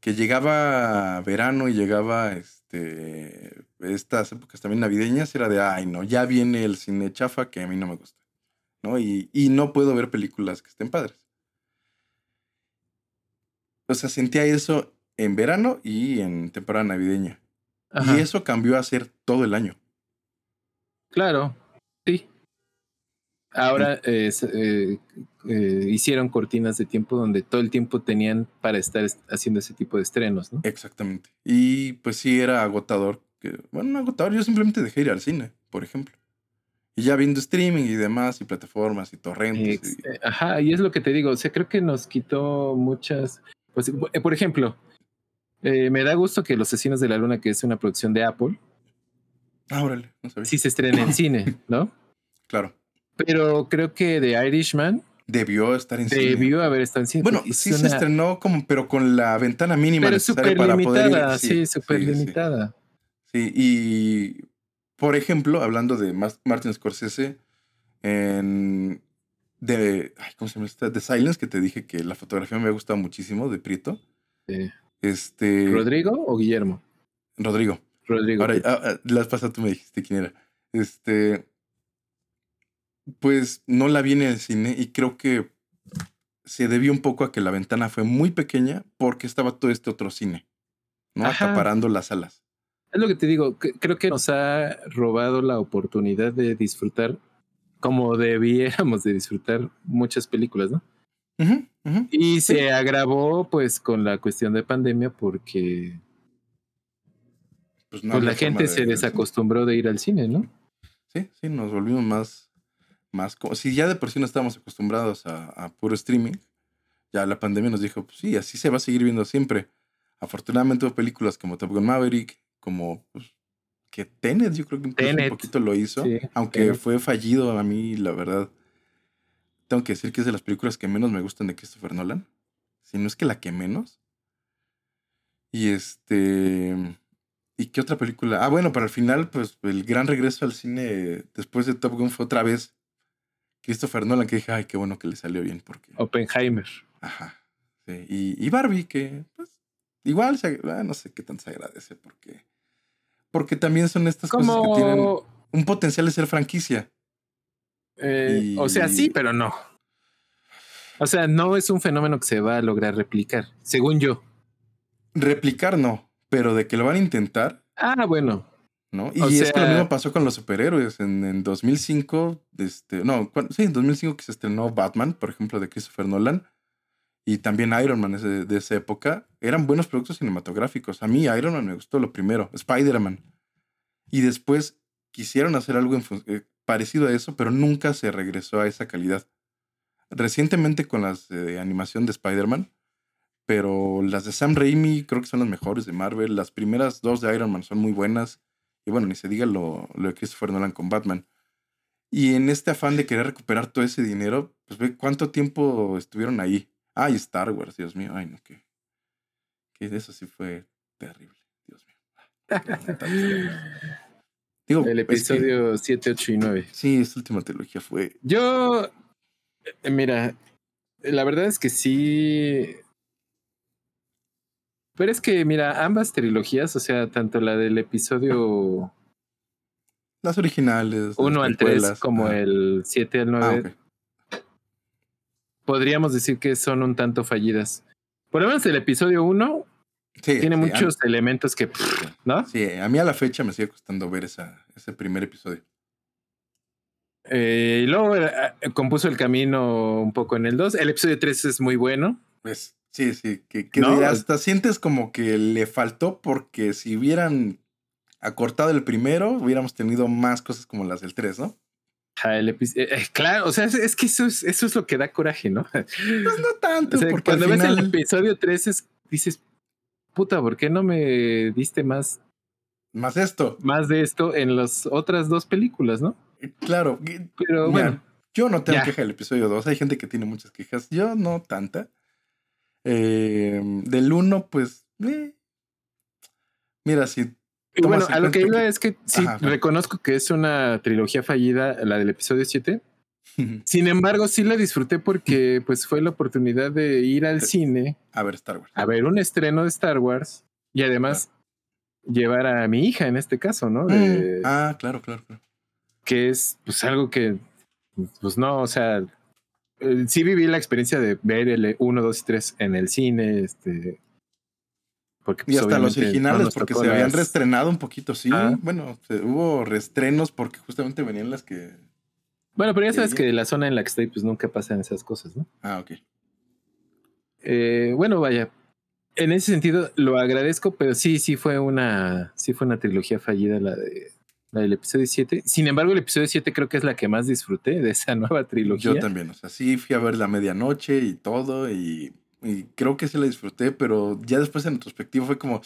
que llegaba verano y llegaba este, estas épocas también navideñas, era de, ay, no, ya viene el cine chafa que a mí no me gusta, ¿no? Y, y no puedo ver películas que estén padres. O sea, sentía eso en verano y en temporada navideña. Y eso cambió a ser todo el año. Claro, sí. Ahora eh, eh, hicieron cortinas de tiempo donde todo el tiempo tenían para estar haciendo ese tipo de estrenos, ¿no? Exactamente. Y pues sí era agotador. Que, bueno, agotador. Yo simplemente dejé ir al cine, por ejemplo. Y ya viendo streaming y demás, y plataformas y torrentes. Eh, ajá, y es lo que te digo. O sea, creo que nos quitó muchas. Pues, por ejemplo, me da gusto que Los Asesinos de la Luna, que es una producción de Apple. Ah, órale, no sabía. Sí se estrena en cine, ¿no? Claro. Pero creo que The Irishman debió estar en cine. Debió haber estado en cine. Bueno, sí se estrenó como, pero con la ventana mínima pero necesaria para limitada, Sí, súper limitada. Sí. y por ejemplo, hablando de Martin Scorsese, en de, ¿cómo se llama esta? The Silence, que te dije que la fotografía me ha gustado muchísimo, de Prieto. Sí. Este... ¿Rodrigo o Guillermo? Rodrigo. Rodrigo. Ahora, ah, ah, las pasadas tú me dijiste quién era. Este, pues no la vi en el cine y creo que se debió un poco a que la ventana fue muy pequeña porque estaba todo este otro cine. ¿no? Ajá. Acaparando las salas. Es lo que te digo, que- creo que nos ha robado la oportunidad de disfrutar como debiéramos de disfrutar muchas películas, ¿no? Ujú. Y se agravó pues con la cuestión de pandemia porque Pues, no pues, la gente de se desacostumbró de ir al cine, ¿no? Sí, sí, nos volvimos más, más como, si ya de por sí no estábamos acostumbrados a, a puro streaming, ya la pandemia nos dijo, pues sí, así se va a seguir viendo siempre. Afortunadamente hubo películas como Top Gun Maverick, como pues, que Tenet, yo creo que Tenet. un poquito lo hizo, Sí, aunque Tenet. fue fallido a mí, la verdad. Tengo que decir que es de las películas que menos me gustan de Christopher Nolan, si no es que la que menos. Y este... ¿Y qué otra película? Ah, bueno, para el final, pues el gran regreso al cine después de Top Gun fue otra vez Christopher Nolan, que dije, ay, qué bueno que le salió bien, porque... Oppenheimer. Ajá. Sí. Y, y Barbie, que pues igual, se, ah, no sé qué tanto se agradece, porque... Porque también son estas cosas que tienen un potencial de ser franquicia. eh, y- o sea, sí, pero no. O sea, no es un fenómeno que se va a lograr replicar, según yo. Replicar no, pero de que lo van a intentar, Ah, bueno. ¿No? Y O es que lo mismo pasó con los superhéroes. En, en 2005, este, no, sí, en 2005 que se estrenó Batman, por ejemplo, de Christopher Nolan, y también Iron Man de, de esa época, eran buenos productos cinematográficos. A mí Iron Man me gustó lo primero, Spider-Man. Y después quisieron hacer algo en eh, parecido a eso, pero nunca se regresó a esa calidad. Recientemente con las de animación de Spider-Man, pero las de Sam Raimi creo que son las mejores de Marvel. Las primeras dos de Iron Man son muy buenas. Y bueno, ni se diga lo, lo de Christopher Nolan con Batman. Y en este afán de querer recuperar todo ese dinero, pues ve cuánto tiempo estuvieron ahí. Ay, Star Wars, Dios mío. Ay, no, que, que eso sí fue terrible, Dios mío. Digo, El es que- episodio 7, 8 y 9. sí, esta última trilogía fue. Yo, eh, mira, la verdad es que sí. Pero es que, mira, ambas trilogías, o sea, tanto la del episodio Las originales. las 1 al 3 precuelas, como el 7 al 9, Ah, podríamos decir que son un tanto fallidas. Por lo menos el episodio 1 Sí, tiene sí, muchos elementos que, ¿no? Sí, a mí a la fecha me sigue costando ver esa, ese primer episodio. Eh, y luego eh, compuso el camino un poco en el 2. El episodio 3 es muy bueno. Pues sí, sí, que, que hasta sientes como que le faltó porque si hubieran acortado el primero, hubiéramos tenido más cosas como las del 3, ¿no? Ah, el eh, eh, claro, o sea, es, es que eso es, eso es lo que da coraje, ¿no? Pues no tanto, O sea, porque cuando ves el episodio 3 es, dices, puta, ¿por qué no me diste más, más esto, más de esto en las otras dos películas, no? claro, que- Pero Mira, bueno, yo no tengo Ya. queja del episodio 2, hay gente que tiene muchas quejas, yo no tanta. Eh, del 1, pues, eh. mira, si y bueno, a lo que iba que- es que sí, Ajá, reconozco que es una trilogía fallida, la del episodio 7. Sin embargo, sí la disfruté porque pues fue la oportunidad de ir al Sí. cine a ver Star Wars. a ver un estreno de Star Wars y además llevar a mi hija en este caso, ¿no? De- Mm, Ah, claro, claro, claro. que es pues algo que, pues no, o sea, eh, sí viví la experiencia de ver el 1, 2 y 3 en el cine, este... Porque, Y pues, hasta los no originales, porque se habían reestrenado un poquito, sí. Ah. Bueno, hubo reestrenos porque justamente venían las que. Bueno, pero ya sabes que la zona en la que estoy, pues nunca pasan esas cosas, ¿no? Ah, ok. Eh, bueno, vaya. En ese sentido, lo agradezco, pero sí, sí fue una, sí fue una trilogía fallida la de la del episodio 7. Sin embargo, el episodio 7 creo que es la que más disfruté de esa nueva trilogía. Yo también, o sea, sí fui a ver la medianoche y todo, y, y creo que sí la disfruté, pero ya después en retrospectivo fue como.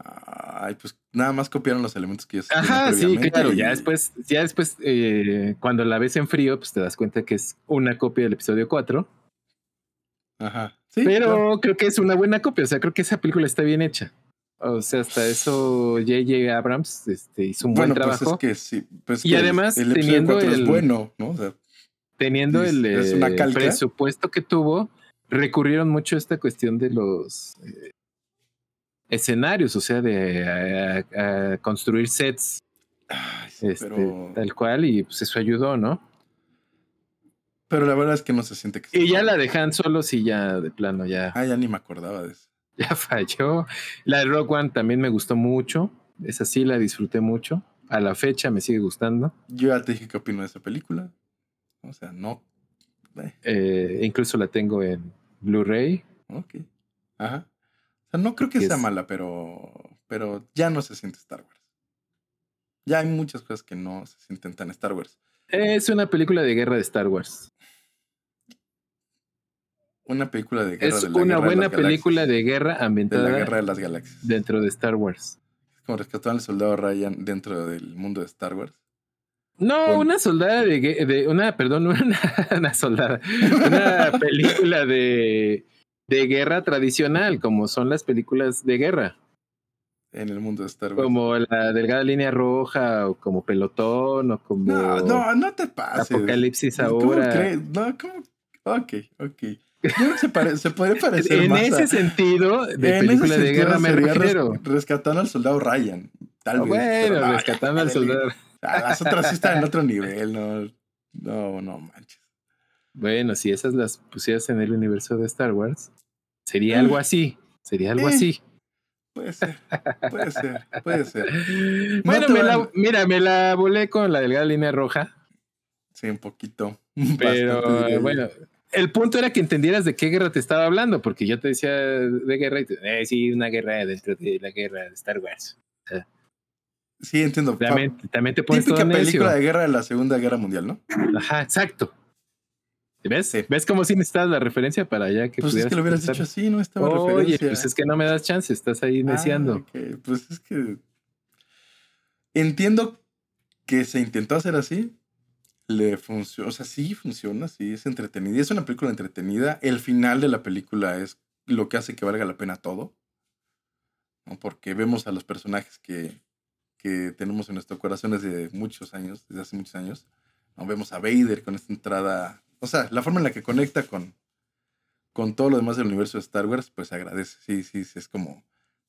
Ay, pues nada más copiaron los elementos que se tenían Ajá, sí, claro. y- Ya después, ya después eh, cuando la ves en frío, pues te das cuenta que es una copia del episodio 4. Ajá. Sí, pero claro. creo que es una buena copia. O sea, creo que esa película está bien hecha. O sea, hasta eso J.J. Abrams este, hizo un bueno, buen pues trabajo. es que sí. Pues Y que además, el, teniendo el- es bueno, ¿no? O sea, teniendo es- el es una eh, presupuesto que tuvo, recurrieron mucho a esta cuestión de los eh, escenarios, o sea, de a- a- a construir sets ay, sí, este, pero, tal cual, y pues eso ayudó, ¿no? pero la verdad es que no se siente que Y ya la dejan solos y ya de plano ya. Ah, ya ni me acordaba de eso. Ya falló. La de Rock One también me gustó mucho. Esa sí la disfruté mucho. A la fecha me sigue gustando. Yo ya te dije qué opino de esa película. O sea, no. eh, Eh, incluso la tengo en Blu-ray. ok. Ajá. O sea, no creo que Que sea es- mala, pero, pero ya no se siente Star Wars. Ya hay muchas cosas que no se sienten tan Star Wars. Es una película de guerra de Star Wars. Una película de guerra Es de la una guerra de buena las película de guerra de la ambientada guerra de las galaxias. dentro de Star Wars. Es como rescatar al soldado Ryan dentro del mundo de Star Wars. No, Con- una soldada de, de una, perdón, una, una soldada, una película de, de guerra tradicional, como son las películas de guerra, En el mundo de Star Wars. como la delgada línea roja, o como pelotón, o como No, no, no te pases. Apocalipsis ¿Cómo ahora. crees? No, ¿cómo? Ok, ok. Se, pare- se podría parecer En más ese a- sentido, de en ese película de sentido guerra me res- refiero. rescatando al soldado Ryan. Tal vez. pero Bueno, no, rescatando al soldado. Ah, Las otras sí están en otro nivel, no. No, no manches. Bueno, si esas las pusieras en el universo de Star Wars, sería Eh. algo así. Sería algo Eh. así. Puede ser, puede ser, puede ser. Bueno, me la- mira, me la volé con la delgada línea roja, Sí, un poquito. pero Bastante, bueno, el punto era que entendieras de qué guerra te estaba hablando, porque yo te decía de guerra y te, eh, sí, una guerra dentro de la guerra de Star Wars. Sí, entiendo. También, también te pones Típica todo película de guerra de la Segunda Guerra Mundial, ¿no? Ajá, exacto. ¿Ves? Sí. ¿Ves cómo sí necesitas la referencia para allá que Pues es que lo hubieras pensar? dicho así, no estaba Oye, referencia. pues es que no me das chance, estás ahí Ah, neciando. ok. Pues es que entiendo que se intentó hacer así. Le funciona, o sea, sí funciona, sí es entretenida. Es una película entretenida. El final de la película es lo que hace que valga la pena todo. ¿no? Porque vemos a los personajes que, que tenemos en nuestro corazón desde muchos años, desde hace muchos años. ¿no? Vemos a Vader con esta entrada. O sea, la forma en la que conecta con, con todo lo demás del universo de Star Wars, pues agradece. Sí, sí, sí, es como.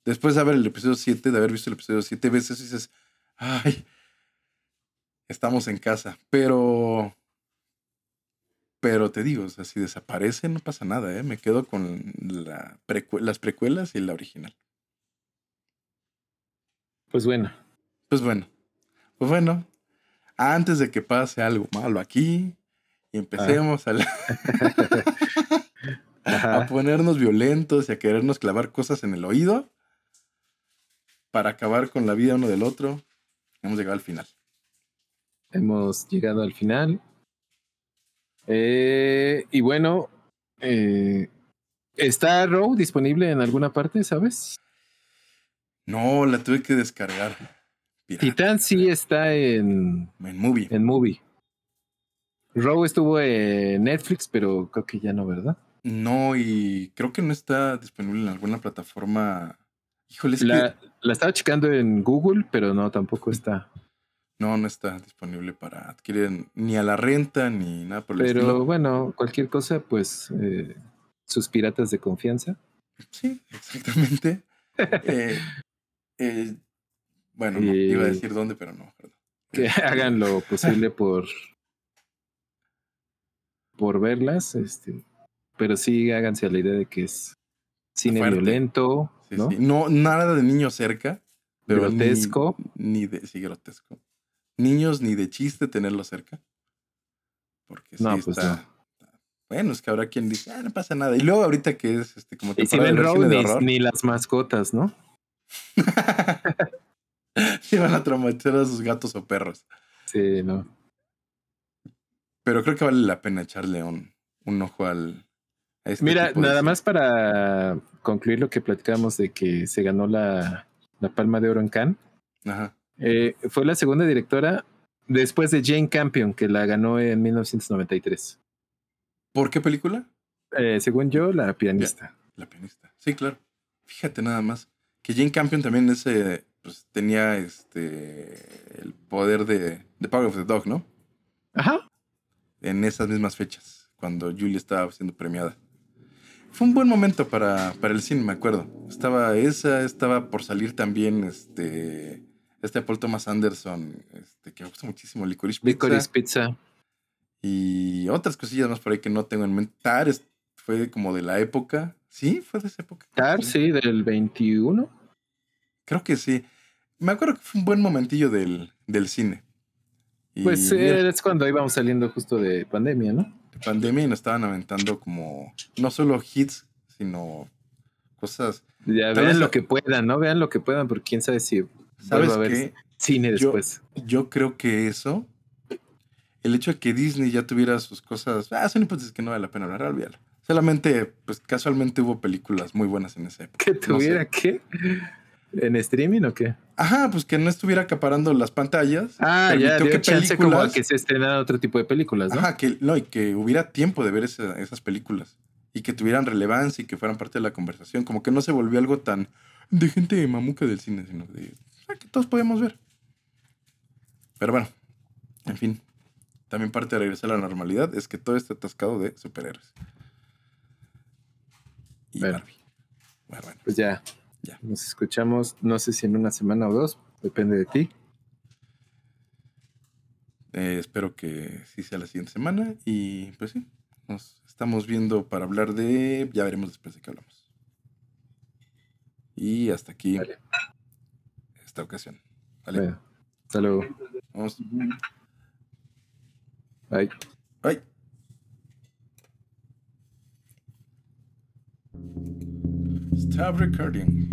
Después de ver el episodio 7, de haber visto el episodio 7 veces, dices, ay, estamos en casa. Pero. Pero te digo, o sea, si desaparece, no pasa nada, ¿eh? Me quedo con la las precuelas y la original. Pues bueno, Pues bueno, pues bueno, antes de que pase algo malo aquí y empecemos a, la- a ponernos violentos y a querernos clavar cosas en el oído para acabar con la vida uno del otro, hemos llegado al final. Hemos llegado al final. Eh, y bueno, eh, ¿está Row disponible en alguna parte, sabes? No, la tuve que descargar. pirata, Titán sí está en, En movie. en Movie. Row estuvo en Netflix, pero creo que ya no, ¿verdad? No, y creo que no está disponible en alguna plataforma. Híjole, es La, que la estaba checando en Google, pero no, tampoco está. No, no está disponible para adquirir ni a la renta ni nada por el Pero estilo. bueno, cualquier cosa, pues eh, sus piratas de confianza. Sí, exactamente. Eh, eh, bueno, no, iba a decir dónde, pero no. perdón. que Este, hagan lo posible por por verlas, este, pero sí háganse a la idea de que es cine Fuerte. violento, sí, ¿no? sí. No, nada de niño cerca. Pero ni- Grotesco. Ni, de, sí, grotesco. Niños ni de chiste tenerlo cerca. Porque sí No, pues está. Bueno, es que habrá quien dice, ah, no pasa nada. Y luego ahorita que es este como Y si ven ni, las mascotas, ¿no? sí van a traumatizar a sus gatos o perros. Sí, no. Pero creo que vale la pena echarle un, un ojo al. a este Mira, de nada más para concluir lo que platicamos de que se ganó la, la Palma de Oro en Cannes. Ajá. Eh, fue la segunda directora después de Jane Campion, que la ganó en 1993. ¿Por qué película? Eh, según yo, la pianista. La pianista. Sí, claro. Fíjate nada más. Que Jane Campion también ese, pues, tenía este el poder de, de Power of the Dog, ¿no? Ajá. En esas mismas fechas, cuando Julie estaba siendo premiada. Fue un buen momento para, para el cine, me acuerdo. Estaba esa, estaba por salir también este, este Paul Thomas Anderson, este, que me gusta muchísimo, Licorice Pizza. Licorice Pizza. Y otras cosillas más por ahí que no tengo en mente. Tar fue como de la época. Sí, fue de esa época. Tar, sí, del 21. Creo que sí. Me acuerdo que fue un buen momentillo del, del cine. Y Pues mira, eh, es cuando íbamos saliendo justo de pandemia, ¿no? de pandemia y nos estaban aventando como no solo hits, sino cosas. Ya vean lo que puedan, ¿no? Vean lo que puedan, porque quién sabe si ¿Sabes qué? cine después. Yo creo que eso, el hecho de que Disney ya tuviera sus cosas, ah, son hipótesis que no vale la pena hablar, olvídalo. Solamente, pues casualmente hubo películas muy buenas en esa época. ¿Que No sé. tuviera qué? ¿En streaming o qué? Ajá, pues que no estuviera acaparando las pantallas. Ah, ya, dio que chance como a películas- que se estrenaran otro tipo de películas, ¿no? Ajá, que, no, y que hubiera tiempo de ver esa- esas películas. Y que tuvieran relevancia y que fueran parte de la conversación. Como que no se volvió algo tan de gente mamuca del cine, sino de que todos podíamos ver. Pero bueno, en fin. También parte de regresar a la normalidad es que todo está atascado de superhéroes. Y Bueno. Barbie. Bueno, bueno. Pues ya, Ya. Nos escuchamos, no sé si en una semana o dos, depende de ti. Eh, espero que sí sea la siguiente semana. Y pues sí, nos estamos viendo para hablar de. Ya veremos después de qué hablamos. Y hasta aquí Vale. Esta ocasión. ¿Vale? Bueno, hasta luego. Vamos. Bye. Bye. Stop recording.